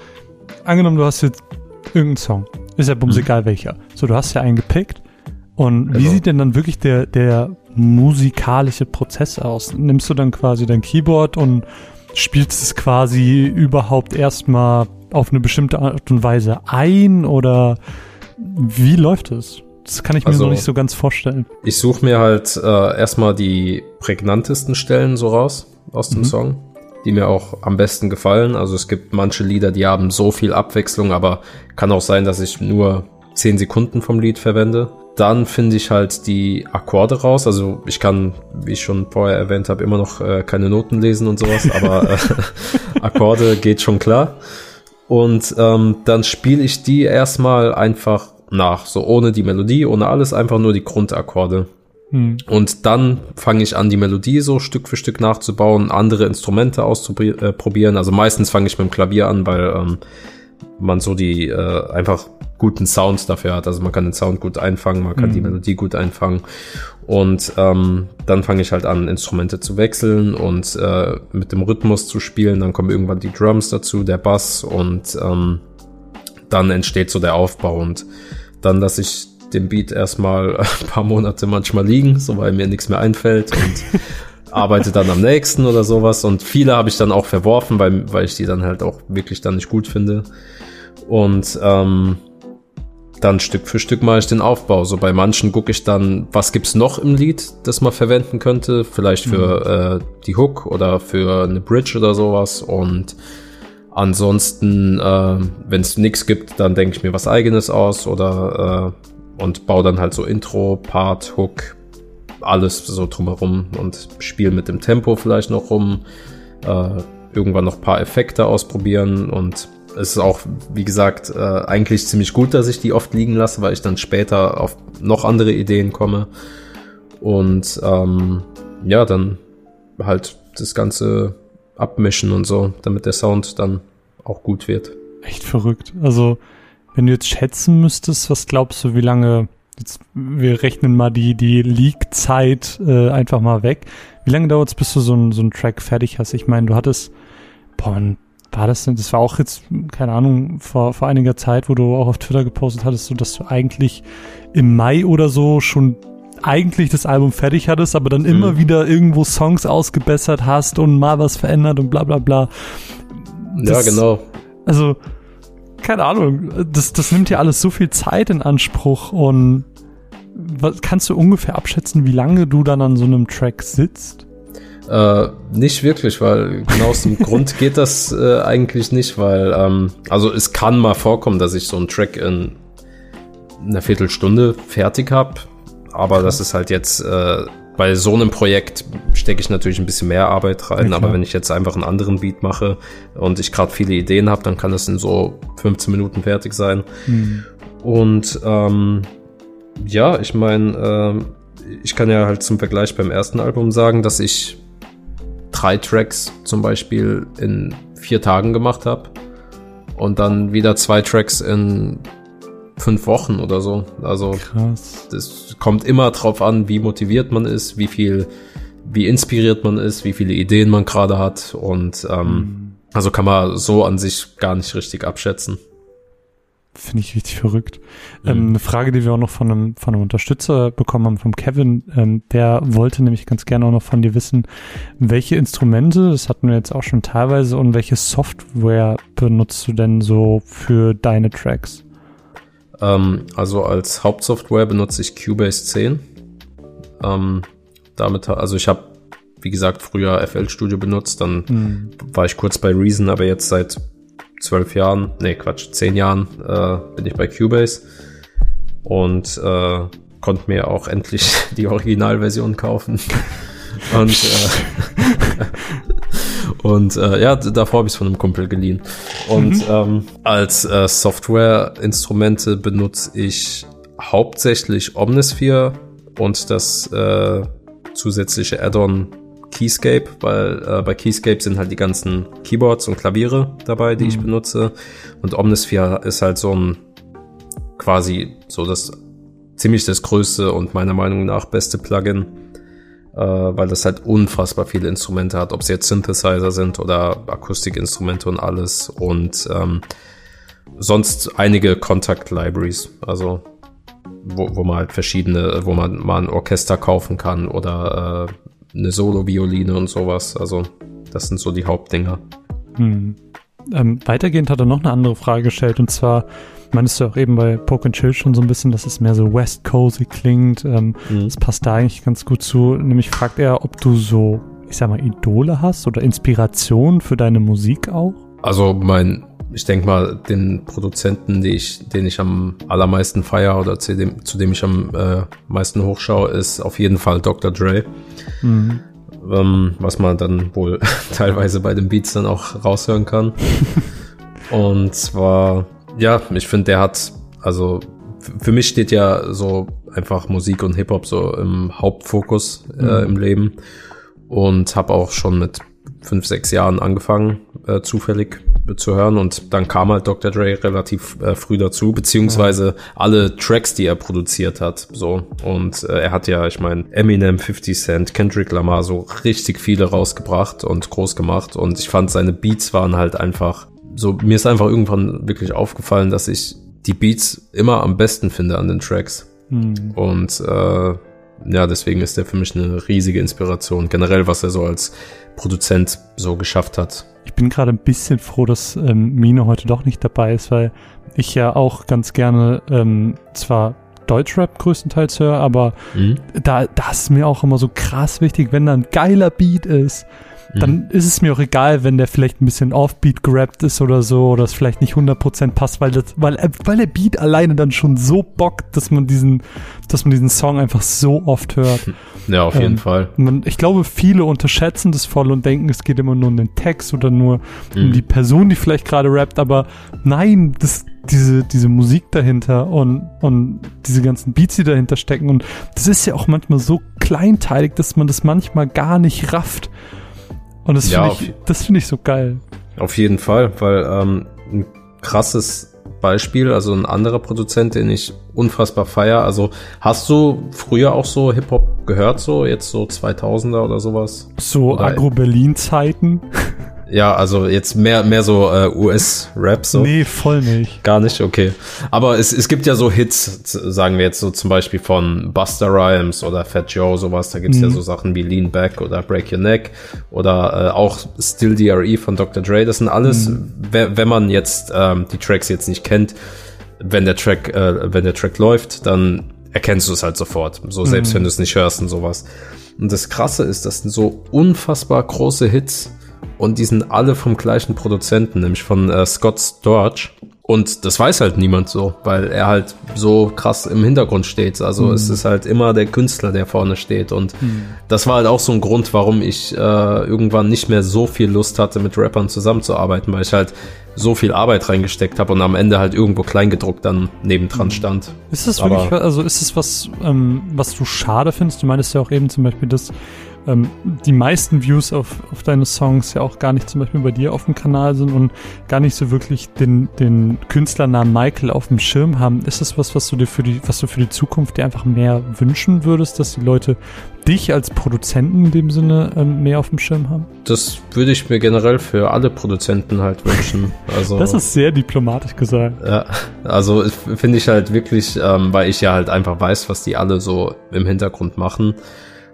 A: angenommen, du hast jetzt irgendeinen Song, ist ja bums mhm. egal welcher. So, du hast ja einen gepickt und genau. wie sieht denn dann wirklich der, der musikalische Prozess aus? Nimmst du dann quasi dein Keyboard und spielst es quasi überhaupt erstmal auf eine bestimmte Art und Weise ein oder wie läuft es? Das kann ich mir also, noch nicht so ganz vorstellen.
B: Ich suche mir halt äh, erstmal die prägnantesten Stellen so raus aus dem mhm. Song, die mir auch am besten gefallen. Also es gibt manche Lieder, die haben so viel Abwechslung, aber kann auch sein, dass ich nur 10 Sekunden vom Lied verwende. Dann finde ich halt die Akkorde raus. Also ich kann, wie ich schon vorher erwähnt habe, immer noch äh, keine Noten lesen und sowas, aber äh, Akkorde geht schon klar. Und ähm, dann spiele ich die erstmal einfach nach, so ohne die Melodie, ohne alles, einfach nur die Grundakkorde. Hm. Und dann fange ich an, die Melodie so Stück für Stück nachzubauen, andere Instrumente auszuprobieren. Also meistens fange ich mit dem Klavier an, weil ähm, man so die äh, einfach guten Sounds dafür hat. Also man kann den Sound gut einfangen, man kann mhm. die Melodie gut einfangen. Und ähm, dann fange ich halt an, Instrumente zu wechseln und äh, mit dem Rhythmus zu spielen. Dann kommen irgendwann die Drums dazu, der Bass und ähm, dann entsteht so der Aufbau. Und dann lasse ich den Beat erstmal ein paar Monate manchmal liegen, so weil mir nichts mehr einfällt und arbeite dann am nächsten oder sowas. Und viele habe ich dann auch verworfen, weil, weil ich die dann halt auch wirklich dann nicht gut finde. Und ähm, dann Stück für Stück mache ich den Aufbau. So bei manchen gucke ich dann, was gibt's noch im Lied, das man verwenden könnte, vielleicht für mhm. äh, die Hook oder für eine Bridge oder sowas. Und ansonsten, äh, wenn es nichts gibt, dann denke ich mir was eigenes aus oder äh, und baue dann halt so Intro, Part, Hook, alles so drumherum und spiele mit dem Tempo vielleicht noch rum. Äh, irgendwann noch paar Effekte ausprobieren und es ist auch, wie gesagt, äh, eigentlich ziemlich gut, dass ich die oft liegen lasse, weil ich dann später auf noch andere Ideen komme. Und ähm, ja, dann halt das Ganze abmischen und so, damit der Sound dann auch gut wird.
A: Echt verrückt. Also, wenn du jetzt schätzen müsstest, was glaubst du, wie lange, jetzt, wir rechnen mal die, die Leak-Zeit äh, einfach mal weg. Wie lange dauert es, bis du so einen so Track fertig hast? Ich meine, du hattest Boah, war das denn, das war auch jetzt, keine Ahnung, vor, vor einiger Zeit, wo du auch auf Twitter gepostet hattest, so dass du eigentlich im Mai oder so schon eigentlich das Album fertig hattest, aber dann mhm. immer wieder irgendwo Songs ausgebessert hast und mal was verändert und bla bla bla.
B: Das, ja, genau.
A: Also, keine Ahnung, das, das nimmt ja alles so viel Zeit in Anspruch und was, kannst du ungefähr abschätzen, wie lange du dann an so einem Track sitzt?
B: Äh, nicht wirklich, weil genau aus dem Grund geht das äh, eigentlich nicht, weil, ähm, also es kann mal vorkommen, dass ich so einen Track in einer Viertelstunde fertig habe, aber das ist halt jetzt, äh, bei so einem Projekt stecke ich natürlich ein bisschen mehr Arbeit rein, ja, aber wenn ich jetzt einfach einen anderen Beat mache und ich gerade viele Ideen habe, dann kann das in so 15 Minuten fertig sein. Mhm. Und ähm, ja, ich meine, äh, ich kann ja halt zum Vergleich beim ersten Album sagen, dass ich drei Tracks zum Beispiel in vier Tagen gemacht habe und dann wieder zwei Tracks in fünf Wochen oder so. Also Krass. das kommt immer drauf an, wie motiviert man ist, wie viel, wie inspiriert man ist, wie viele Ideen man gerade hat und ähm, mhm. also kann man so an sich gar nicht richtig abschätzen.
A: Finde ich richtig verrückt. Mhm. Ähm, eine Frage, die wir auch noch von einem, von einem Unterstützer bekommen haben, vom Kevin, ähm, der wollte nämlich ganz gerne auch noch von dir wissen, welche Instrumente, das hatten wir jetzt auch schon teilweise, und welche Software benutzt du denn so für deine Tracks?
B: Ähm, also als Hauptsoftware benutze ich Cubase 10. Ähm, damit, also ich habe, wie gesagt, früher FL Studio benutzt, dann mhm. war ich kurz bei Reason, aber jetzt seit zwölf Jahren, nee, Quatsch, zehn Jahren äh, bin ich bei Cubase und äh, konnte mir auch endlich die Originalversion kaufen. und äh, und äh, ja, davor habe ich es von einem Kumpel geliehen. Und mhm. ähm, als äh, Software-Instrumente benutze ich hauptsächlich Omnisphere und das äh, zusätzliche Add-on Keyscape, weil äh, bei Keyscape sind halt die ganzen Keyboards und Klaviere dabei, die mhm. ich benutze. Und Omnisphere ist halt so ein quasi so das ziemlich das größte und meiner Meinung nach beste Plugin, weil das halt unfassbar viele Instrumente hat, ob es jetzt Synthesizer sind oder Akustikinstrumente und alles und ähm, sonst einige Contact Libraries, also wo, wo man halt verschiedene, wo man mal ein Orchester kaufen kann oder äh, eine Solo-Violine und sowas. Also das sind so die Hauptdinger.
A: Hm. Ähm, weitergehend hat er noch eine andere Frage gestellt und zwar meinst du auch eben bei Poke and Chill schon so ein bisschen, dass es mehr so West Cozy klingt. Ähm, mhm. Das passt da eigentlich ganz gut zu. Nämlich fragt er, ob du so, ich sag mal, Idole hast oder Inspiration für deine Musik auch?
B: Also mein ich denke mal, den Produzenten, die ich, den ich am allermeisten feiere oder zu dem, zu dem ich am äh, meisten hochschaue, ist auf jeden Fall Dr. Dre. Mhm. Ähm, was man dann wohl teilweise bei den Beats dann auch raushören kann. Und zwar, ja, ich finde, der hat, also für mich steht ja so einfach Musik und Hip-Hop so im Hauptfokus äh, mhm. im Leben. Und habe auch schon mit fünf, sechs Jahren angefangen, äh, zufällig zu hören und dann kam halt Dr. Dre relativ äh, früh dazu, beziehungsweise alle Tracks, die er produziert hat, so und äh, er hat ja, ich meine, Eminem, 50 Cent, Kendrick Lamar so richtig viele rausgebracht und groß gemacht und ich fand seine Beats waren halt einfach so, mir ist einfach irgendwann wirklich aufgefallen, dass ich die Beats immer am besten finde an den Tracks hm. und äh, ja, deswegen ist er für mich eine riesige Inspiration. Generell, was er so als Produzent so geschafft hat.
A: Ich bin gerade ein bisschen froh, dass ähm, Mine heute doch nicht dabei ist, weil ich ja auch ganz gerne ähm, zwar Deutschrap größtenteils höre, aber mhm. da das ist mir auch immer so krass wichtig, wenn da ein geiler Beat ist, dann mhm. ist es mir auch egal, wenn der vielleicht ein bisschen offbeat gerappt ist oder so, oder es vielleicht nicht 100% passt, weil das, weil, weil der Beat alleine dann schon so bockt, dass man diesen, dass man diesen Song einfach so oft hört.
B: Ja, auf jeden ähm, Fall.
A: Man, ich glaube, viele unterschätzen das voll und denken, es geht immer nur um den Text oder nur mhm. um die Person, die vielleicht gerade rappt, aber nein, das, diese, diese Musik dahinter und, und diese ganzen Beats, die dahinter stecken. Und das ist ja auch manchmal so kleinteilig, dass man das manchmal gar nicht rafft. Und das ja, finde ich, find ich so geil.
B: Auf jeden Fall, weil ähm, ein krasses Beispiel, also ein anderer Produzent, den ich unfassbar feier. Also hast du früher auch so Hip-Hop gehört, so jetzt so 2000er oder sowas?
A: So Agro-Berlin-Zeiten?
B: Ja, also jetzt mehr, mehr so äh, US-Rap so.
A: Nee, voll nicht.
B: Gar nicht, okay. Aber es, es gibt ja so Hits, sagen wir jetzt so zum Beispiel von Buster Rhymes oder Fat Joe, sowas. Da gibt's mhm. ja so Sachen wie Lean Back oder Break Your Neck oder äh, auch Still DRE von Dr. Dre. Das sind alles, mhm. wenn man jetzt ähm, die Tracks jetzt nicht kennt, wenn der Track, äh, wenn der Track läuft, dann erkennst du es halt sofort. So selbst mhm. wenn du es nicht hörst und sowas. Und das Krasse ist, das sind so unfassbar große Hits und die sind alle vom gleichen Produzenten, nämlich von äh, Scott Storch. Und das weiß halt niemand so, weil er halt so krass im Hintergrund steht. Also mhm. es ist halt immer der Künstler, der vorne steht. Und mhm. das war halt auch so ein Grund, warum ich äh, irgendwann nicht mehr so viel Lust hatte, mit Rappern zusammenzuarbeiten, weil ich halt so viel Arbeit reingesteckt habe und am Ende halt irgendwo kleingedruckt dann nebendran mhm. stand.
A: Ist das wirklich, also ist es was, ähm, was du schade findest? Du meintest ja auch eben zum Beispiel, dass ähm, die meisten Views auf, auf deine Songs ja auch gar nicht zum Beispiel bei dir auf dem Kanal sind und gar nicht so wirklich den, den Künstlernamen Michael auf dem Schirm haben. Ist das was, was du dir für die, was du für die Zukunft dir einfach mehr wünschen würdest, dass die Leute dich als Produzenten in dem Sinne ähm, mehr auf dem Schirm haben?
B: Das würde ich mir generell für alle Produzenten halt wünschen. Also,
A: das ist sehr diplomatisch gesagt.
B: Ja, also finde ich halt wirklich, ähm, weil ich ja halt einfach weiß, was die alle so im Hintergrund machen.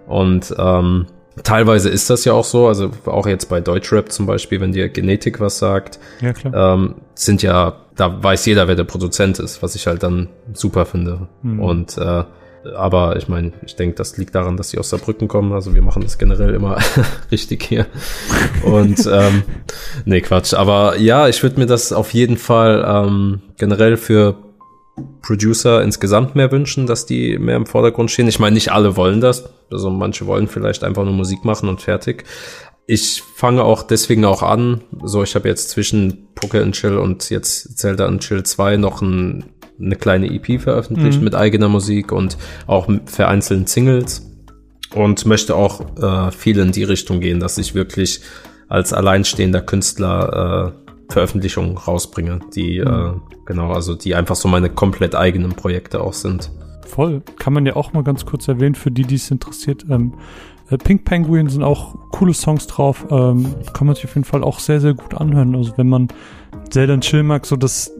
B: Und ähm, teilweise ist das ja auch so, also auch jetzt bei Deutschrap zum Beispiel, wenn dir Genetik was sagt, ja. Ähm, sind ja, da weiß jeder, wer der Produzent ist, was ich halt dann super finde. Mhm. Und äh, aber ich meine, ich denke, das liegt daran, dass sie aus Saarbrücken kommen. Also wir machen das generell immer richtig hier. Und ähm, nee, Quatsch. Aber ja, ich würde mir das auf jeden Fall ähm, generell für Producer insgesamt mehr wünschen, dass die mehr im Vordergrund stehen. Ich meine, nicht alle wollen das. Also manche wollen vielleicht einfach nur Musik machen und fertig. Ich fange auch deswegen auch an. So, ich habe jetzt zwischen Poker and Chill und jetzt Zelda and Chill 2 noch ein, eine kleine EP veröffentlicht mhm. mit eigener Musik und auch vereinzelten Singles. Und möchte auch äh, viel in die Richtung gehen, dass ich wirklich als alleinstehender Künstler äh, Veröffentlichungen rausbringe, die äh, Genau, also die einfach so meine komplett eigenen Projekte auch sind.
A: Voll. Kann man ja auch mal ganz kurz erwähnen, für die, die es interessiert. Ähm, äh, Pink Penguin sind auch coole Songs drauf. Ähm, kann man sich auf jeden Fall auch sehr, sehr gut anhören. Also wenn man Zelda Chill mag, so das,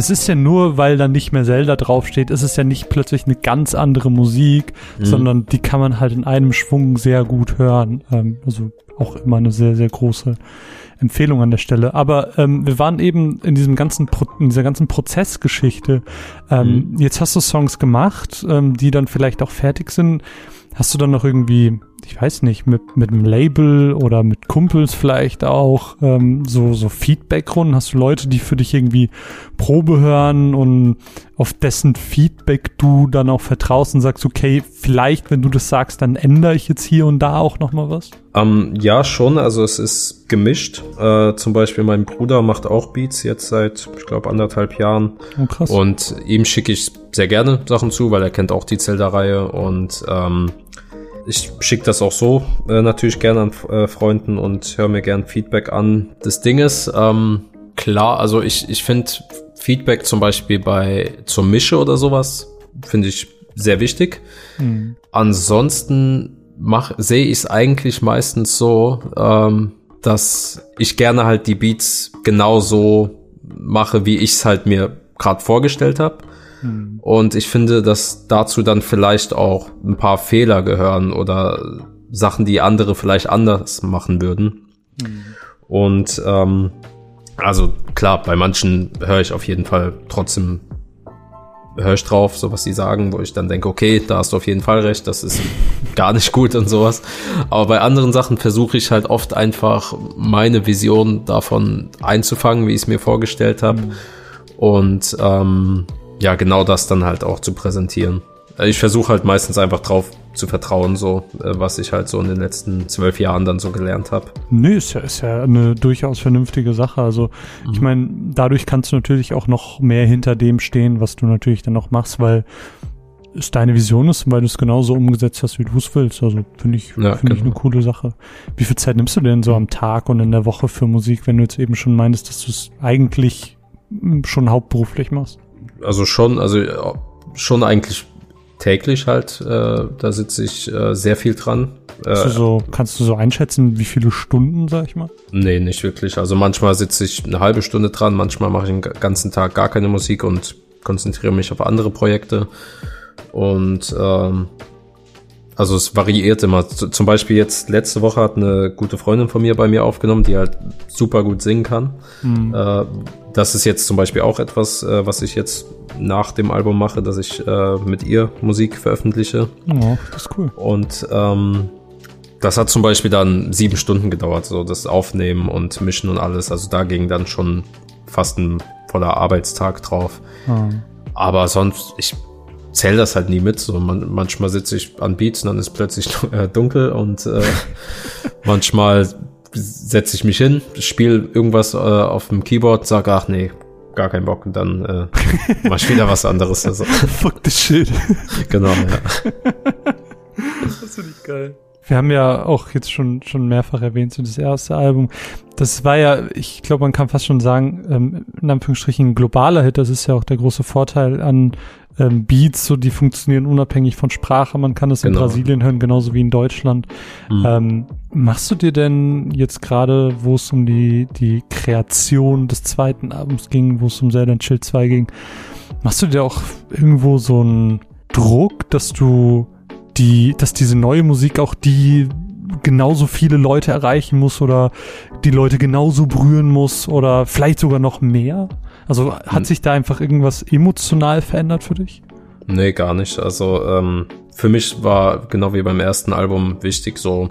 A: das ist ja nur, weil da nicht mehr Zelda draufsteht, ist es ja nicht plötzlich eine ganz andere Musik, mhm. sondern die kann man halt in einem Schwung sehr gut hören. Ähm, also auch immer eine sehr, sehr große Empfehlung an der Stelle. Aber ähm, wir waren eben in diesem ganzen Pro in dieser ganzen Prozessgeschichte. Ähm, mhm. Jetzt hast du Songs gemacht, ähm, die dann vielleicht auch fertig sind. Hast du dann noch irgendwie ich weiß nicht, mit, mit einem Label oder mit Kumpels vielleicht auch, ähm, so, so Feedback-Runden? Hast du Leute, die für dich irgendwie Probe hören und auf dessen Feedback du dann auch vertraust und sagst, okay, vielleicht, wenn du das sagst, dann ändere ich jetzt hier und da auch nochmal was?
B: Ähm, ja, schon. Also es ist gemischt. Äh, zum Beispiel mein Bruder macht auch Beats jetzt seit, ich glaube, anderthalb Jahren. Oh, krass. Und ihm schicke ich sehr gerne Sachen zu, weil er kennt auch die Zelda-Reihe und ähm, ich schicke das auch so äh, natürlich gerne an äh, Freunden und höre mir gern Feedback an. Das Ding ist, ähm, klar, also ich, ich finde Feedback zum Beispiel bei zur Mische oder sowas, finde ich sehr wichtig. Mhm. Ansonsten sehe ich es eigentlich meistens so, ähm, dass ich gerne halt die Beats genauso mache, wie ich es halt mir gerade vorgestellt habe. Mhm. Und ich finde, dass dazu dann vielleicht auch ein paar Fehler gehören oder Sachen, die andere vielleicht anders machen würden. Mhm. Und ähm, also klar, bei manchen höre ich auf jeden Fall trotzdem höre ich drauf, so was sie sagen, wo ich dann denke, okay, da hast du auf jeden Fall recht, das ist gar nicht gut und sowas. Aber bei anderen Sachen versuche ich halt oft einfach meine Vision davon einzufangen, wie ich es mir vorgestellt habe. Mhm. Und ähm, ja, genau das dann halt auch zu präsentieren. Äh, ich versuche halt meistens einfach drauf zu vertrauen, so äh, was ich halt so in den letzten zwölf Jahren dann so gelernt habe.
A: Nö, ist ja, ist ja eine durchaus vernünftige Sache. Also mhm. ich meine, dadurch kannst du natürlich auch noch mehr hinter dem stehen, was du natürlich dann auch machst, weil es deine Vision ist, weil du es genauso umgesetzt hast, wie du es willst. Also finde ich, ja, finde genau. ich eine coole Sache. Wie viel Zeit nimmst du denn so am Tag und in der Woche für Musik, wenn du jetzt eben schon meinst, dass du es eigentlich hm, schon hauptberuflich machst?
B: Also schon, also schon eigentlich täglich halt, äh, da sitze ich äh, sehr viel dran.
A: Äh, so, kannst du so einschätzen, wie viele Stunden, sag ich mal?
B: Nee, nicht wirklich. Also manchmal sitze ich eine halbe Stunde dran, manchmal mache ich den ganzen Tag gar keine Musik und konzentriere mich auf andere Projekte. Und ähm, also es variiert immer. Zum Beispiel jetzt letzte Woche hat eine gute Freundin von mir bei mir aufgenommen, die halt super gut singen kann. Mhm. Äh, das ist jetzt zum Beispiel auch etwas, äh, was ich jetzt nach dem Album mache, dass ich äh, mit ihr Musik veröffentliche.
A: Oh, das ist cool.
B: Und ähm, das hat zum Beispiel dann sieben Stunden gedauert, so das Aufnehmen und Mischen und alles. Also da ging dann schon fast ein voller Arbeitstag drauf. Mhm. Aber sonst, ich zähle das halt nie mit. So man, manchmal sitze ich an Beats und dann ist plötzlich äh, dunkel und äh, manchmal setze ich mich hin, spiele irgendwas äh, auf dem Keyboard, sage, ach nee, gar keinen Bock und dann äh, mach ich wieder was anderes. Also.
A: Fuck the shit.
B: genau, ja.
A: das finde ich geil. Wir haben ja auch jetzt schon, schon mehrfach erwähnt, so das erste Album. Das war ja, ich glaube, man kann fast schon sagen, ähm, in Anführungsstrichen ein globaler Hit. Das ist ja auch der große Vorteil an ähm, Beats, so die funktionieren unabhängig von Sprache. Man kann es genau. in Brasilien hören, genauso wie in Deutschland. Mhm. Ähm, machst du dir denn jetzt gerade, wo es um die, die Kreation des zweiten Albums ging, wo es um Silent Chill 2 ging, machst du dir auch irgendwo so einen Druck, dass du die, dass diese neue Musik auch die genauso viele Leute erreichen muss oder die Leute genauso berühren muss oder vielleicht sogar noch mehr? Also hat hm. sich da einfach irgendwas emotional verändert für dich?
B: Nee, gar nicht. Also ähm, für mich war genau wie beim ersten Album wichtig, so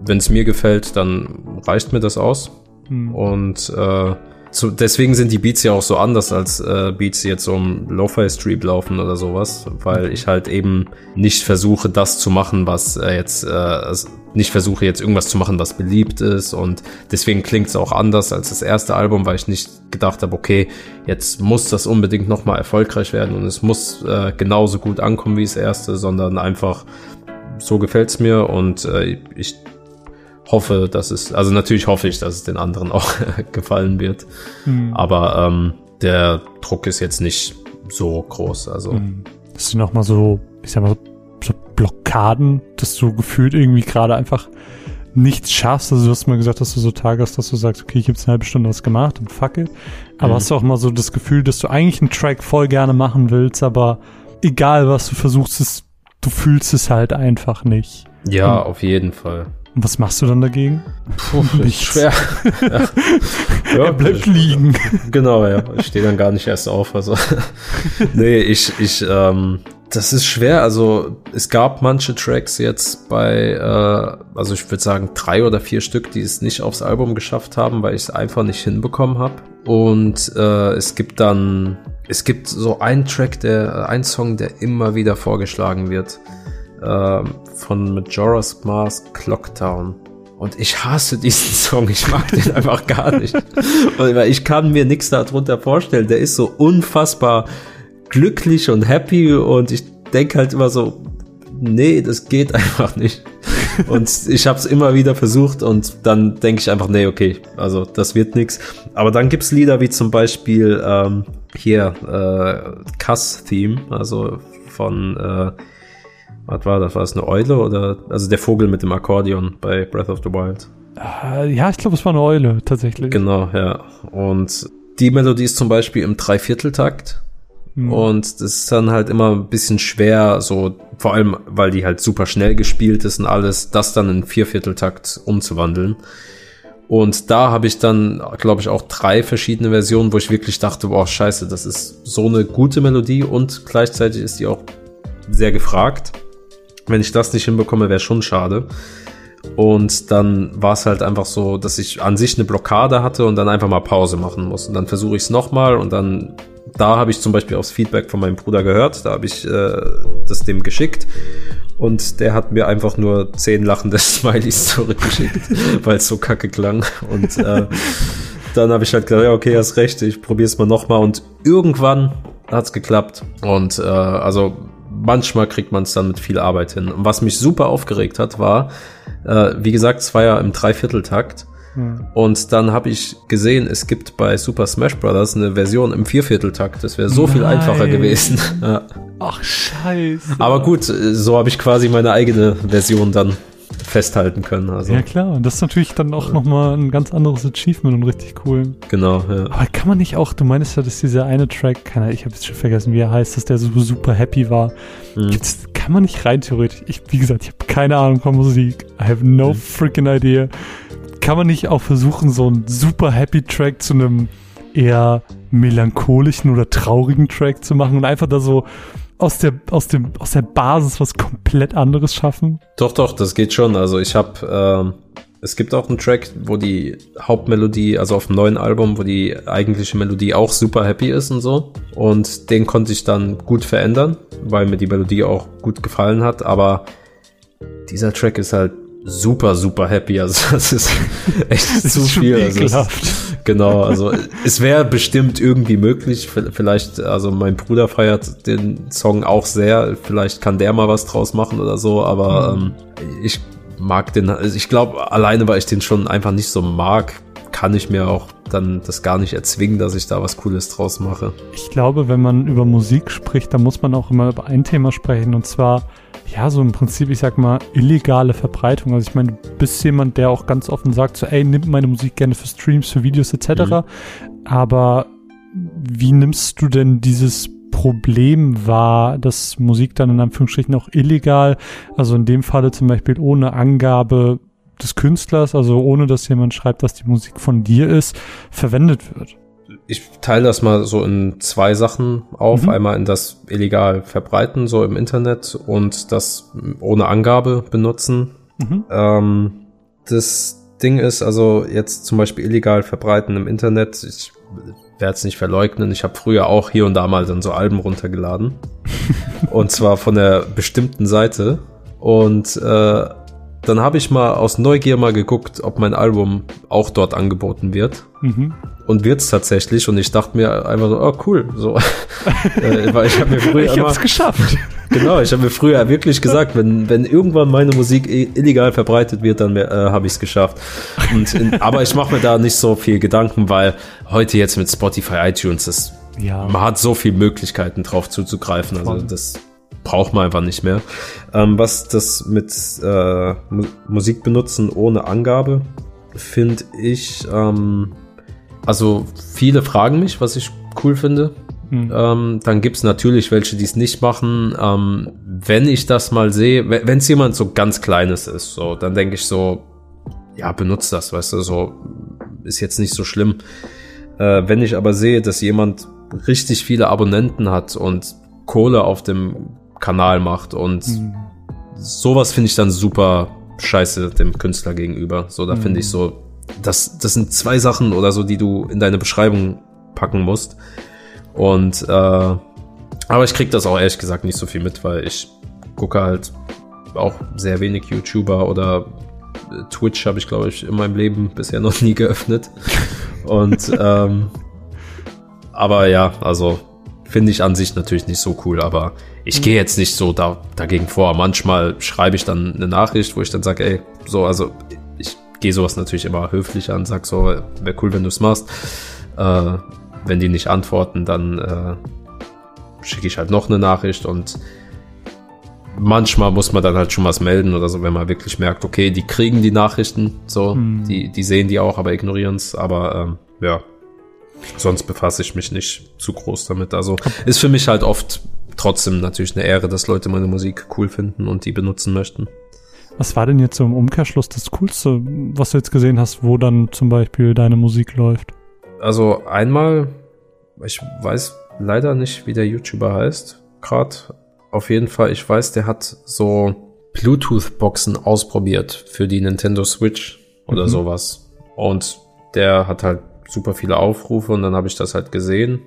B: wenn es mir gefällt, dann reicht mir das aus. Hm. Und äh, so, deswegen sind die Beats ja auch so anders als äh, Beats, die jetzt so im Lo-Fi-Stream laufen oder sowas, weil ich halt eben nicht versuche, das zu machen, was äh, jetzt, äh, nicht versuche jetzt irgendwas zu machen, was beliebt ist. Und deswegen klingt es auch anders als das erste Album, weil ich nicht gedacht habe, okay, jetzt muss das unbedingt nochmal erfolgreich werden und es muss äh, genauso gut ankommen wie das erste, sondern einfach so gefällt's mir und äh, ich hoffe, dass es, also natürlich hoffe ich, dass es den anderen auch gefallen wird. Mhm. Aber ähm, der Druck ist jetzt nicht so groß. Also. Mhm.
A: Das sind auch mal so, ich sag mal, so Blockaden, dass du gefühlt irgendwie gerade einfach nichts schaffst. Also du hast mal gesagt, dass du so Tage hast, dass du sagst, okay, ich habe eine halbe Stunde was gemacht und fuck it. Aber mhm. hast du auch mal so das Gefühl, dass du eigentlich einen Track voll gerne machen willst, aber egal was du versuchst, es, du fühlst es halt einfach nicht.
B: Ja, und auf jeden Fall.
A: Und was machst du dann dagegen?
B: Puh, Nichts. schwer.
A: ja. er bleibt liegen.
B: Genau, ja. Ich stehe dann gar nicht erst auf. Also, nee, ich, ich, ähm, das ist schwer. Also, es gab manche Tracks jetzt bei, äh, also ich würde sagen drei oder vier Stück, die es nicht aufs Album geschafft haben, weil ich es einfach nicht hinbekommen habe. Und äh, es gibt dann, es gibt so einen Track, der, ein Song, der immer wieder vorgeschlagen wird äh, von Majora's Mask Clocktown. Und ich hasse diesen Song, ich mag den einfach gar nicht. Und ich kann mir nichts darunter vorstellen. Der ist so unfassbar glücklich und happy und ich denke halt immer so, nee, das geht einfach nicht. Und ich habe es immer wieder versucht und dann denke ich einfach, nee, okay, also das wird nix. Aber dann gibt's Lieder wie zum Beispiel ähm, hier äh, Cuss Theme, also von äh, was war das? War das eine Eule oder also der Vogel mit dem Akkordeon bei Breath of the Wild?
A: Äh, ja, ich glaube, es war eine Eule tatsächlich.
B: Genau, ja. Und die Melodie ist zum Beispiel im Dreivierteltakt. Mhm. Und das ist dann halt immer ein bisschen schwer, so vor allem, weil die halt super schnell gespielt ist und alles, das dann in Viervierteltakt umzuwandeln. Und da habe ich dann, glaube ich, auch drei verschiedene Versionen, wo ich wirklich dachte, boah, scheiße, das ist so eine gute Melodie und gleichzeitig ist die auch sehr gefragt. Wenn ich das nicht hinbekomme, wäre schon schade. Und dann war es halt einfach so, dass ich an sich eine Blockade hatte und dann einfach mal Pause machen muss. Und dann versuche ich es nochmal und dann, da habe ich zum Beispiel aufs Feedback von meinem Bruder gehört, da habe ich äh, das dem geschickt und der hat mir einfach nur zehn lachende Smileys zurückgeschickt, weil es so kacke klang. Und äh, dann habe ich halt gesagt, ja, okay, hast recht, ich probiere es mal nochmal und irgendwann hat es geklappt. Und äh, also manchmal kriegt man es dann mit viel Arbeit hin. Und was mich super aufgeregt hat, war, äh, wie gesagt, es war ja im Dreivierteltakt. Hm. Und dann habe ich gesehen, es gibt bei Super Smash Bros. eine Version im Viervierteltakt. Das wäre so Nein. viel einfacher gewesen. ja.
A: Ach, scheiße.
B: Aber gut, so habe ich quasi meine eigene Version dann festhalten können. Also.
A: Ja klar, und das ist natürlich dann auch ja. nochmal ein ganz anderes Achievement und richtig cool.
B: Genau, ja.
A: Aber kann man nicht auch, du meinst ja, dass dieser eine Track, keine, ich habe jetzt schon vergessen, wie er heißt, dass der so super happy war. Mhm. kann man nicht rein theoretisch, ich, wie gesagt, ich habe keine Ahnung von Musik. I have no mhm. freaking idea. Kann man nicht auch versuchen, so einen super happy Track zu einem eher melancholischen oder traurigen Track zu machen und einfach da so aus der, aus dem, aus der Basis was komplett anderes schaffen?
B: Doch, doch, das geht schon. Also ich habe, ähm, es gibt auch einen Track, wo die Hauptmelodie, also auf dem neuen Album, wo die eigentliche Melodie auch super happy ist und so. Und den konnte ich dann gut verändern, weil mir die Melodie auch gut gefallen hat. Aber dieser Track ist halt super, super happy. Also das ist echt das zu ist viel. Also es, genau, also es wäre bestimmt irgendwie möglich. Vielleicht, also mein Bruder feiert den Song auch sehr. Vielleicht kann der mal was draus machen oder so. Aber mhm. ähm, ich mag den, also ich glaube, alleine, weil ich den schon einfach nicht so mag, kann ich mir auch dann das gar nicht erzwingen, dass ich da was Cooles draus mache.
A: Ich glaube, wenn man über Musik spricht, dann muss man auch immer über ein Thema sprechen und zwar ja, so im Prinzip, ich sag mal, illegale Verbreitung. Also ich meine, du bist jemand, der auch ganz offen sagt, so, ey, nimm meine Musik gerne für Streams, für Videos etc. Mhm. Aber wie nimmst du denn dieses Problem wahr, dass Musik dann in Anführungsstrichen auch illegal, also in dem Falle zum Beispiel ohne Angabe des Künstlers, also ohne dass jemand schreibt, dass die Musik von dir ist, verwendet wird?
B: Ich teile das mal so in zwei Sachen auf. Mhm. Einmal in das illegal verbreiten, so im Internet und das ohne Angabe benutzen. Mhm. Ähm, das Ding ist also jetzt zum Beispiel illegal verbreiten im Internet. Ich werde es nicht verleugnen. Ich habe früher auch hier und da mal dann so Alben runtergeladen. und zwar von der bestimmten Seite. Und äh, dann habe ich mal aus Neugier mal geguckt, ob mein Album auch dort angeboten wird. Mhm. Und wird's tatsächlich. Und ich dachte mir einfach so, oh cool. So.
A: Äh, weil ich habe mir früher ich hab's geschafft.
B: Genau, ich habe mir früher wirklich gesagt, wenn, wenn irgendwann meine Musik illegal verbreitet wird, dann äh, habe ich es geschafft. Und in, aber ich mache mir da nicht so viel Gedanken, weil heute jetzt mit Spotify, iTunes, das, ja. man hat so viele Möglichkeiten drauf zuzugreifen. Also das braucht man einfach nicht mehr. Ähm, was das mit äh, Musik benutzen ohne Angabe, finde ich, ähm, also viele fragen mich, was ich cool finde. Mhm. Ähm, dann gibt's natürlich welche, die es nicht machen. Ähm, wenn ich das mal sehe, wenn es jemand so ganz Kleines ist, so, dann denke ich so, ja, benutzt das, weißt du, so ist jetzt nicht so schlimm. Äh, wenn ich aber sehe, dass jemand richtig viele Abonnenten hat und Kohle auf dem Kanal macht und mhm. sowas finde ich dann super scheiße dem Künstler gegenüber. So, da mhm. finde ich so, das, das sind zwei Sachen oder so, die du in deine Beschreibung packen musst. Und äh, aber ich krieg das auch ehrlich gesagt nicht so viel mit, weil ich gucke halt auch sehr wenig YouTuber oder äh, Twitch habe ich, glaube ich, in meinem Leben bisher noch nie geöffnet. Und ähm, aber ja, also finde ich an sich natürlich nicht so cool, aber ich gehe jetzt nicht so da, dagegen vor. Manchmal schreibe ich dann eine Nachricht, wo ich dann sage, ey, so, also ich gehe sowas natürlich immer höflich an, sag so, wäre cool, wenn du es machst. Äh, wenn die nicht antworten, dann äh, schicke ich halt noch eine Nachricht und manchmal muss man dann halt schon was melden oder so, wenn man wirklich merkt, okay, die kriegen die Nachrichten, so, hm. die, die sehen die auch, aber ignorieren es. Aber ähm, ja, sonst befasse ich mich nicht zu groß damit. Also ist für mich halt oft trotzdem natürlich eine Ehre, dass Leute meine Musik cool finden und die benutzen möchten.
A: Was war denn jetzt so im Umkehrschluss das Coolste, was du jetzt gesehen hast, wo dann zum Beispiel deine Musik läuft?
B: Also einmal, ich weiß leider nicht, wie der YouTuber heißt, gerade. Auf jeden Fall, ich weiß, der hat so Bluetooth-Boxen ausprobiert für die Nintendo Switch oder mhm. sowas. Und der hat halt super viele Aufrufe und dann habe ich das halt gesehen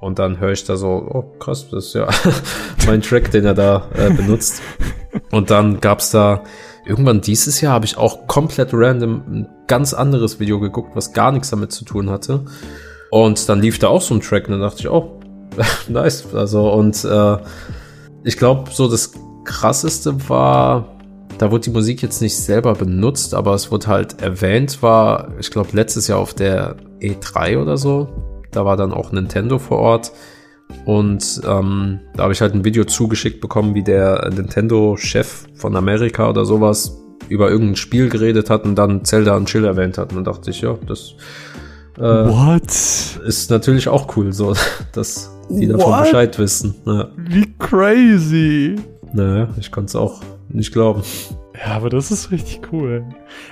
B: und dann höre ich da so, oh krass, das ist ja mein Track, den er da äh, benutzt. Und dann gab's da irgendwann dieses Jahr habe ich auch komplett random ein ganz anderes Video geguckt, was gar nichts damit zu tun hatte. Und dann lief da auch so ein Track und dann dachte ich, oh, nice. Also und äh, ich glaube, so das krasseste war, da wurde die Musik jetzt nicht selber benutzt, aber es wurde halt erwähnt, war, ich glaube, letztes Jahr auf der E3 oder so. Da war dann auch Nintendo vor Ort Und ähm, da habe ich halt ein Video zugeschickt bekommen, wie der Nintendo-Chef von Amerika oder sowas über irgendein Spiel geredet hat und dann Zelda und Chill erwähnt hat. Und dachte ich, ja, das
A: äh, What?
B: ist natürlich auch cool, so dass die davon What? Bescheid wissen. Ja.
A: Wie crazy.
B: Naja, ich konnte es auch nicht glauben.
A: Ja, aber das ist richtig cool.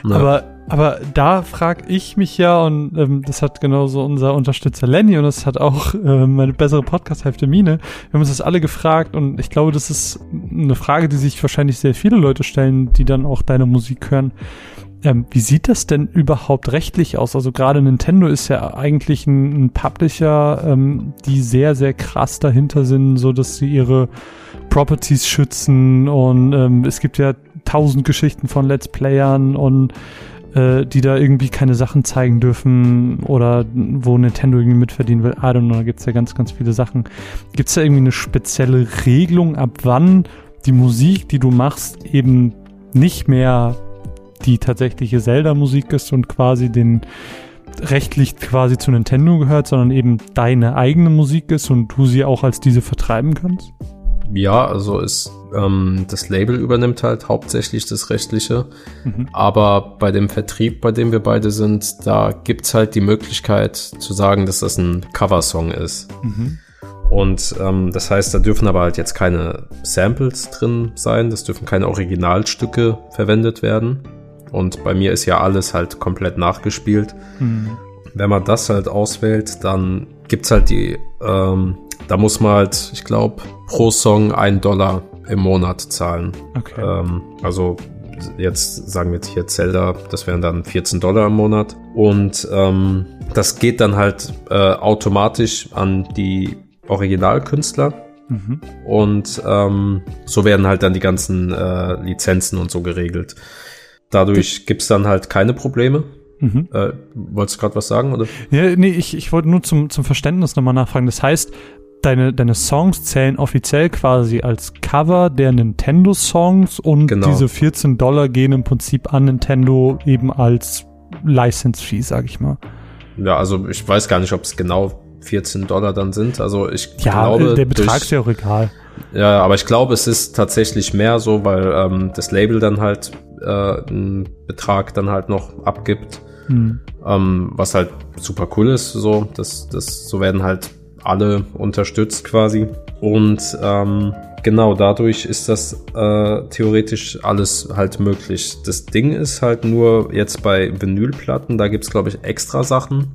A: Ja. Aber, aber da frage ich mich ja, und ähm, das hat genauso unser Unterstützer Lenny und das hat auch äh, meine bessere Podcast-Hälfte Mine. Wir haben uns das alle gefragt und ich glaube, das ist eine Frage, die sich wahrscheinlich sehr viele Leute stellen, die dann auch deine Musik hören. Ähm, wie sieht das denn überhaupt rechtlich aus? Also gerade Nintendo ist ja eigentlich ein, ein Publisher, ähm, die sehr, sehr krass dahinter sind, so dass sie ihre Properties schützen und ähm, es gibt ja tausend Geschichten von Let's Playern und äh, die da irgendwie keine Sachen zeigen dürfen oder wo Nintendo irgendwie mitverdienen will. I don't know, da gibt es ja ganz, ganz viele Sachen. Gibt es da irgendwie eine spezielle Regelung, ab wann die Musik, die du machst, eben nicht mehr die tatsächliche Zelda-Musik ist und quasi den rechtlich quasi zu Nintendo gehört, sondern eben deine eigene Musik ist und du sie auch als diese vertreiben kannst?
B: Ja, also ist ähm, das Label übernimmt halt hauptsächlich das Rechtliche. Mhm. Aber bei dem Vertrieb, bei dem wir beide sind, da gibt's halt die Möglichkeit zu sagen, dass das ein Coversong ist. Mhm. Und ähm, das heißt, da dürfen aber halt jetzt keine Samples drin sein, das dürfen keine Originalstücke verwendet werden. Und bei mir ist ja alles halt komplett nachgespielt. Mhm. Wenn man das halt auswählt, dann gibt's halt die ähm, da muss man halt, ich glaube, pro Song einen Dollar im Monat zahlen. Okay. Ähm, also jetzt sagen wir jetzt hier Zelda, das wären dann 14 Dollar im Monat. Und ähm, das geht dann halt äh, automatisch an die Originalkünstler. Mhm. Und ähm, so werden halt dann die ganzen äh, Lizenzen und so geregelt. Dadurch gibt's dann halt keine Probleme. Mhm. Äh, wolltest du gerade was sagen? Oder?
A: Ja, nee, ich, ich wollte nur zum, zum Verständnis nochmal nachfragen. Das heißt, deine, deine Songs zählen offiziell quasi als Cover der Nintendo-Songs und genau. diese 14 Dollar gehen im Prinzip an Nintendo eben als License-Fee, sag ich mal.
B: Ja, also ich weiß gar nicht, ob es genau 14 Dollar dann sind. Also ich
A: ja, glaube. Der Betrag durch, ist ja auch egal.
B: Ja, aber ich glaube, es ist tatsächlich mehr so, weil ähm, das Label dann halt äh, einen Betrag dann halt noch abgibt. Hm. Ähm, was halt super cool ist, so, das, das, so werden halt alle unterstützt quasi. Und ähm, genau dadurch ist das äh, theoretisch alles halt möglich. Das Ding ist halt nur jetzt bei Vinylplatten, da gibt's glaube ich extra Sachen.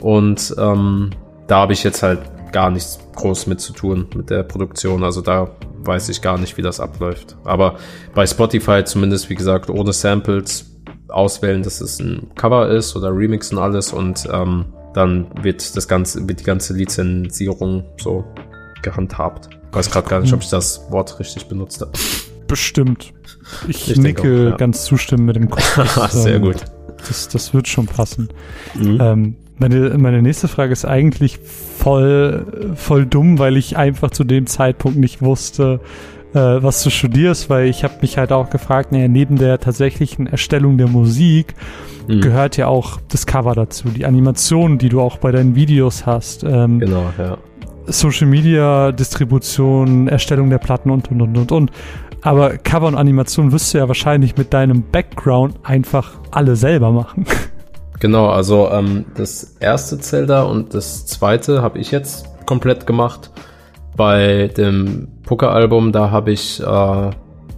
B: Und ähm, da habe ich jetzt halt gar nichts groß mit zu tun mit der Produktion. Also da weiß ich gar nicht, wie das abläuft. Aber bei Spotify zumindest, wie gesagt, ohne Samples auswählen, dass es ein Cover ist oder Remix und alles und ähm, dann wird das ganze, wird die ganze Lizenzierung so gehandhabt. Ich weiß gerade gar nicht, ob ich das Wort richtig benutzt habe.
A: Bestimmt. Ich, ich nicke auch, ja. ganz zustimmend mit dem Kopf.
B: Sehr ähm, gut.
A: Das, das wird schon passen. Mhm. Ähm, meine, meine nächste Frage ist eigentlich voll, voll dumm, weil ich einfach zu dem Zeitpunkt nicht wusste, äh, was du studierst, weil ich habe mich halt auch gefragt, naja, neben der tatsächlichen Erstellung der Musik mhm. gehört ja auch das Cover dazu, die Animationen, die du auch bei deinen Videos hast. Ähm,
B: genau, ja.
A: Social Media, Distribution, Erstellung der Platten und und und und und. Aber Cover und Animation wirst du ja wahrscheinlich mit deinem Background einfach alle selber machen.
B: Genau, also ähm, das erste Zelda und das zweite habe ich jetzt komplett gemacht. Bei dem Poker-Album, da habe ich äh,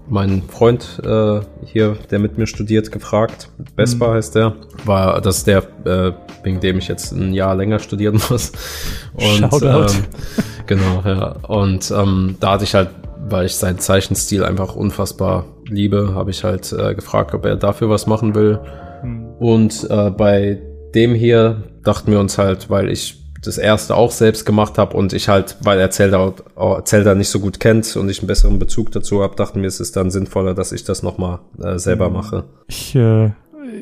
B: meinen Freund äh, hier, der mit mir studiert, gefragt. Vespa mhm. heißt der. War das ist der, äh, wegen dem ich jetzt ein Jahr länger studieren muss. Und ähm, genau, ja. Und ähm, da hatte ich halt, weil ich seinen Zeichenstil einfach unfassbar liebe, habe ich halt äh, gefragt, ob er dafür was machen will. Mhm. Und äh, bei dem hier dachten wir uns halt, weil ich das erste auch selbst gemacht habe und ich halt, weil er Zelda, Zelda nicht so gut kennt und ich einen besseren Bezug dazu habe, dachten wir, es ist dann sinnvoller, dass ich das nochmal äh, selber mhm. mache.
A: Ich, äh,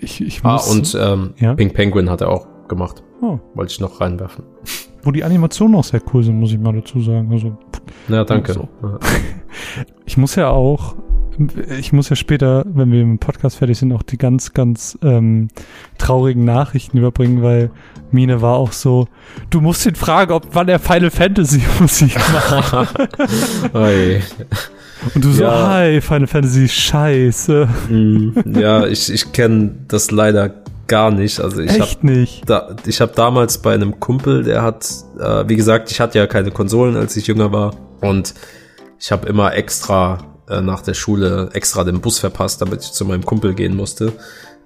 A: ich, ich
B: ah, muss, Ah, und ähm, ja? Pink Penguin hat er auch gemacht. Oh. Wollte ich noch reinwerfen.
A: Wo die Animationen auch sehr cool sind, muss ich mal dazu sagen. Also,
B: ja, danke. So.
A: ich muss ja auch ich muss ja später, wenn wir im Podcast fertig sind, auch die ganz, ganz ähm, traurigen Nachrichten überbringen, weil Mine war auch so, du musst ihn fragen, ob wann er Final Fantasy Musik macht. Und du so, ja. hi, Final Fantasy, scheiße.
B: Mm, ja, ich, ich kenne das leider gar nicht. Also ich
A: Echt hab, nicht?
B: Da, ich habe damals bei einem Kumpel, der hat, äh, wie gesagt, ich hatte ja keine Konsolen, als ich jünger war. Und ich habe immer extra äh, nach der Schule extra den Bus verpasst, damit ich zu meinem Kumpel gehen musste.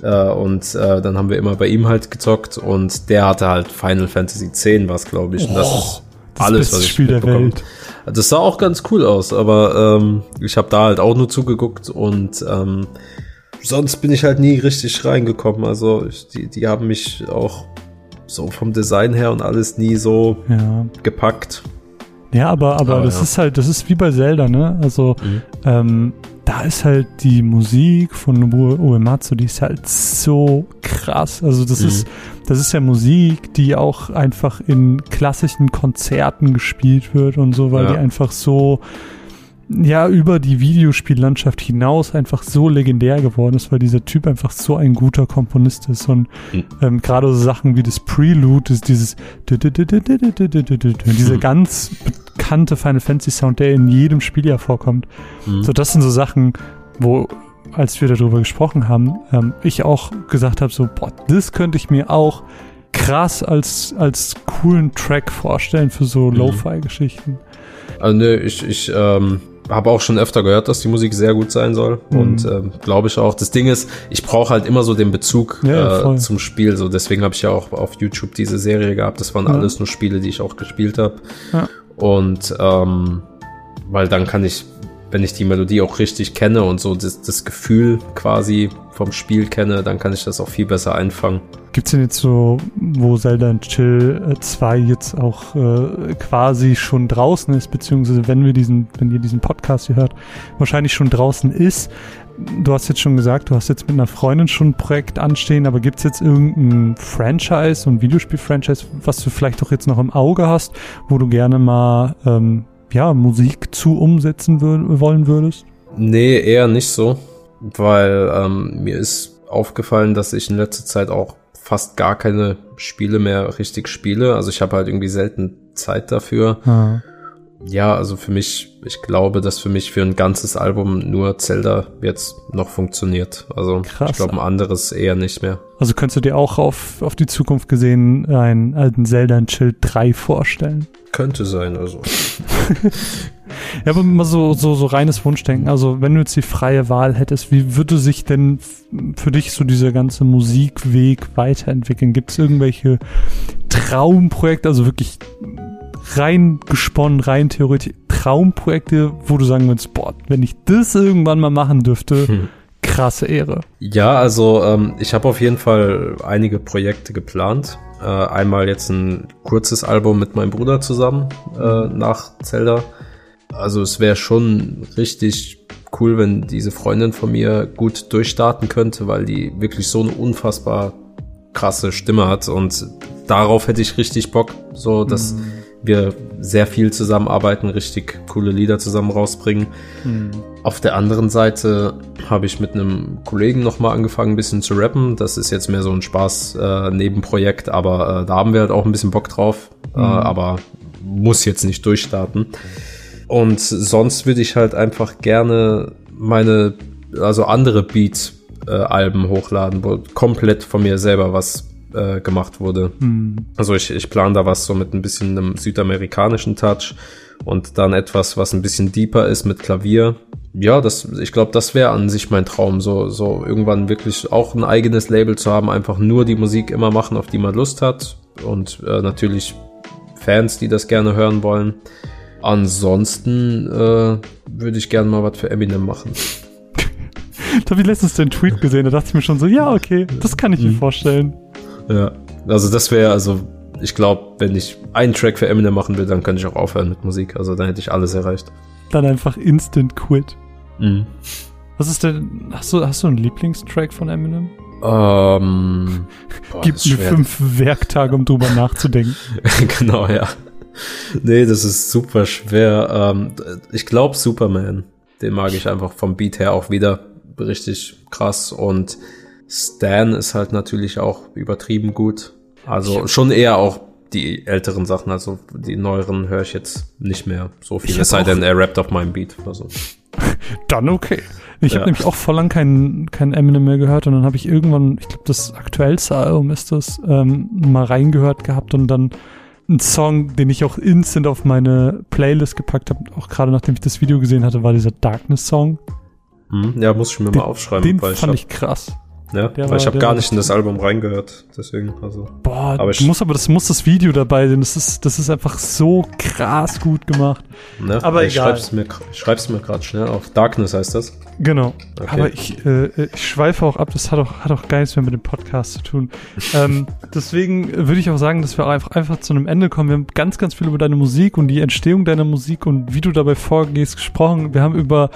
B: Äh, und äh, dann haben wir immer bei ihm halt gezockt und der hatte halt Final Fantasy X, was glaube ich. Oh, und das ist das alles, was ich Spiel der Welt. Das sah auch ganz cool aus, aber ähm, ich habe da halt auch nur zugeguckt und ähm, sonst bin ich halt nie richtig reingekommen. Also ich, die, die haben mich auch so vom Design her und alles nie so ja. gepackt.
A: Ja, aber, aber, aber das ja. ist halt, das ist wie bei Zelda, ne? Also, mhm. ähm, da ist halt die Musik von Uematsu, die ist halt so krass. Also das mhm. ist, das ist ja Musik, die auch einfach in klassischen Konzerten gespielt wird und so, weil ja. die einfach so, ja, über die Videospiellandschaft hinaus einfach so legendär geworden ist, weil dieser Typ einfach so ein guter Komponist ist und mhm. ähm, gerade so Sachen wie das Prelude, ist dieses diese ganz bekannte Final Fantasy Sound, der in jedem Spiel ja vorkommt. Mhm. So, das sind so Sachen, wo, als wir darüber gesprochen haben, ähm, ich auch gesagt habe, so, boah, das könnte ich mir auch krass als, als coolen Track vorstellen für so mhm. Lo-Fi-Geschichten.
B: Also, ne, ich, ich, ähm, habe auch schon öfter gehört, dass die Musik sehr gut sein soll mhm. und äh, glaube ich auch. Das Ding ist, ich brauche halt immer so den Bezug ja, äh, zum Spiel. So deswegen habe ich ja auch auf YouTube diese Serie gehabt. Das waren ja. alles nur Spiele, die ich auch gespielt habe. Ja. Und ähm, weil dann kann ich, wenn ich die Melodie auch richtig kenne und so das, das Gefühl quasi vom Spiel kenne, dann kann ich das auch viel besser einfangen.
A: Gibt's denn jetzt so, wo Zelda Chill 2 jetzt auch äh, quasi schon draußen ist, beziehungsweise wenn wir diesen, wenn ihr diesen Podcast hier hört, wahrscheinlich schon draußen ist. Du hast jetzt schon gesagt, du hast jetzt mit einer Freundin schon ein Projekt anstehen, aber gibt's jetzt irgendein Franchise, ein Videospiel-Franchise, was du vielleicht doch jetzt noch im Auge hast, wo du gerne mal ähm, ja, Musik zu umsetzen wür wollen würdest?
B: Nee, eher nicht so, weil ähm, mir ist aufgefallen, dass ich in letzter Zeit auch fast gar keine Spiele mehr richtig spiele. Also ich habe halt irgendwie selten Zeit dafür. Mhm. Ja, also für mich, ich glaube, dass für mich für ein ganzes Album nur Zelda jetzt noch funktioniert. Also Krass. ich glaube, ein anderes eher nicht mehr.
A: Also könntest du dir auch auf, auf die Zukunft gesehen einen alten Zelda in Chill 3 vorstellen?
B: Könnte sein, also.
A: ja, aber mal so, so, so reines Wunschdenken. Also, wenn du jetzt die freie Wahl hättest, wie würde sich denn für dich so dieser ganze Musikweg weiterentwickeln? Gibt es irgendwelche Traumprojekte, also wirklich rein gesponnen, rein theoretisch Traumprojekte, wo du sagen würdest, boah, wenn ich das irgendwann mal machen dürfte, hm. krasse Ehre.
B: Ja, also ähm, ich habe auf jeden Fall einige Projekte geplant. Äh, einmal jetzt ein kurzes Album mit meinem Bruder zusammen äh, nach Zelda. Also es wäre schon richtig cool, wenn diese Freundin von mir gut durchstarten könnte, weil die wirklich so eine unfassbar krasse Stimme hat und darauf hätte ich richtig Bock, so dass mhm wir sehr viel zusammenarbeiten, richtig coole Lieder zusammen rausbringen. Mhm. Auf der anderen Seite habe ich mit einem Kollegen nochmal angefangen, ein bisschen zu rappen. Das ist jetzt mehr so ein Spaß-Nebenprojekt, äh, aber äh, da haben wir halt auch ein bisschen Bock drauf. Mhm. Äh, aber muss jetzt nicht durchstarten. Und sonst würde ich halt einfach gerne meine, also andere Beat-Alben hochladen, wo komplett von mir selber was äh, gemacht wurde. Mhm. Also ich, ich plane da was so mit ein bisschen einem südamerikanischen Touch und dann etwas, was ein bisschen deeper ist mit Klavier. Ja, das, ich glaube, das wäre an sich mein Traum, so, so irgendwann wirklich auch ein eigenes Label zu haben, einfach nur die Musik immer machen, auf die man Lust hat und äh, natürlich Fans, die das gerne hören wollen. Ansonsten äh, würde ich gerne mal was für Eminem machen.
A: da habe ich letztens den Tweet gesehen, da dachte ich mir schon so, ja, okay, das kann ich mir mhm. vorstellen.
B: Ja, also das wäre, also ich glaube, wenn ich einen Track für Eminem machen will, dann könnte ich auch aufhören mit Musik. Also dann hätte ich alles erreicht.
A: Dann einfach Instant Quit. Mhm. Was ist denn, hast du, hast du einen Lieblingstrack von Eminem?
B: Ähm,
A: boah, Gib mir fünf Werktage, um drüber nachzudenken.
B: genau, ja. Nee, das ist super schwer. Ähm, ich glaube Superman. Den mag ich einfach vom Beat her auch wieder richtig krass und Stan ist halt natürlich auch übertrieben gut. Also schon eher auch die älteren Sachen, also die neueren höre ich jetzt nicht mehr so viel. Es sei denn, er rappt auf meinem Beat oder so.
A: Dann okay. Ich ja. habe nämlich auch vor lang keinen kein Eminem mehr gehört und dann habe ich irgendwann, ich glaube, das aktuellste Album ist das, ähm, mal reingehört gehabt und dann ein Song, den ich auch instant auf meine Playlist gepackt habe, auch gerade nachdem ich das Video gesehen hatte, war dieser Darkness-Song.
B: Hm, ja, muss ich mir den, mal aufschreiben.
A: Den fand ich, ich krass.
B: Ja, der weil ich habe gar nicht in das Album reingehört, deswegen, also.
A: Boah, aber ich, muss aber das muss das Video dabei sein. Das ist, das ist einfach so krass gut gemacht.
B: Ne, aber ich egal. Schreib's mir, ich schreib's mir gerade schnell auf. Darkness heißt das.
A: Genau. Okay. Aber ich, äh, ich schweife auch ab. Das hat auch, hat auch gar nichts mehr mit dem Podcast zu tun. ähm, deswegen würde ich auch sagen, dass wir einfach, einfach zu einem Ende kommen. Wir haben ganz, ganz viel über deine Musik und die Entstehung deiner Musik und wie du dabei vorgehst gesprochen. Wir haben über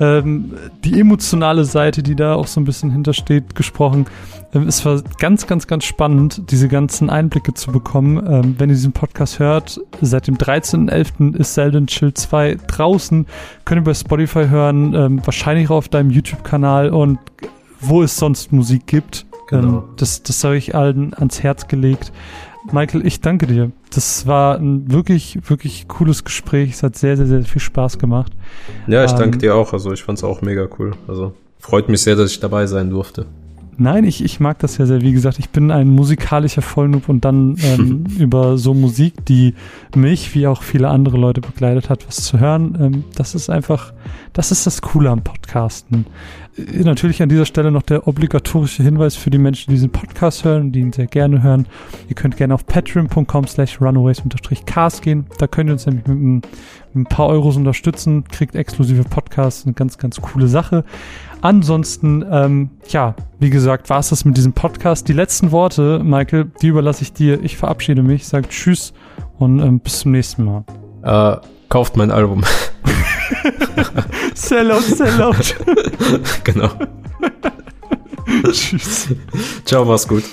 A: ähm, die emotionale Seite, die da auch so ein bisschen hintersteht, gesprochen. Ähm, es war ganz, ganz, ganz spannend, diese ganzen Einblicke zu bekommen. Ähm, wenn ihr diesen Podcast hört, seit dem 13.11. ist Selden Chill 2 draußen. Könnt ihr bei Spotify hören, ähm, wahrscheinlich auch auf deinem YouTube-Kanal und wo es sonst Musik gibt. Genau. Ähm, das, das habe ich allen ans Herz gelegt. Michael, ich danke dir. Das war ein wirklich, wirklich cooles Gespräch. Es hat sehr, sehr, sehr viel Spaß gemacht.
B: Ja, ich ähm, danke dir auch. Also ich fand es auch mega cool. Also freut mich sehr, dass ich dabei sein durfte.
A: Nein, ich, ich mag das ja sehr. Wie gesagt, ich bin ein musikalischer Vollnoob und dann ähm, über so Musik, die mich wie auch viele andere Leute begleitet hat, was zu hören. Ähm, das ist einfach, das ist das Coole am Podcasten. Äh, natürlich an dieser Stelle noch der obligatorische Hinweis für die Menschen, die diesen Podcast hören und die ihn sehr gerne hören. Ihr könnt gerne auf patreon.com slash runaways-cast gehen. Da könnt ihr uns nämlich mit ein, mit ein paar Euros unterstützen, kriegt exklusive Podcasts, eine ganz, ganz coole Sache. Ansonsten, ähm, ja, wie gesagt, war es das mit diesem Podcast. Die letzten Worte, Michael, die überlasse ich dir. Ich verabschiede mich, sage Tschüss und ähm, bis zum nächsten Mal.
B: Äh, kauft mein Album.
A: sellout, sellout.
B: genau. Tschüss. Ciao, mach's gut.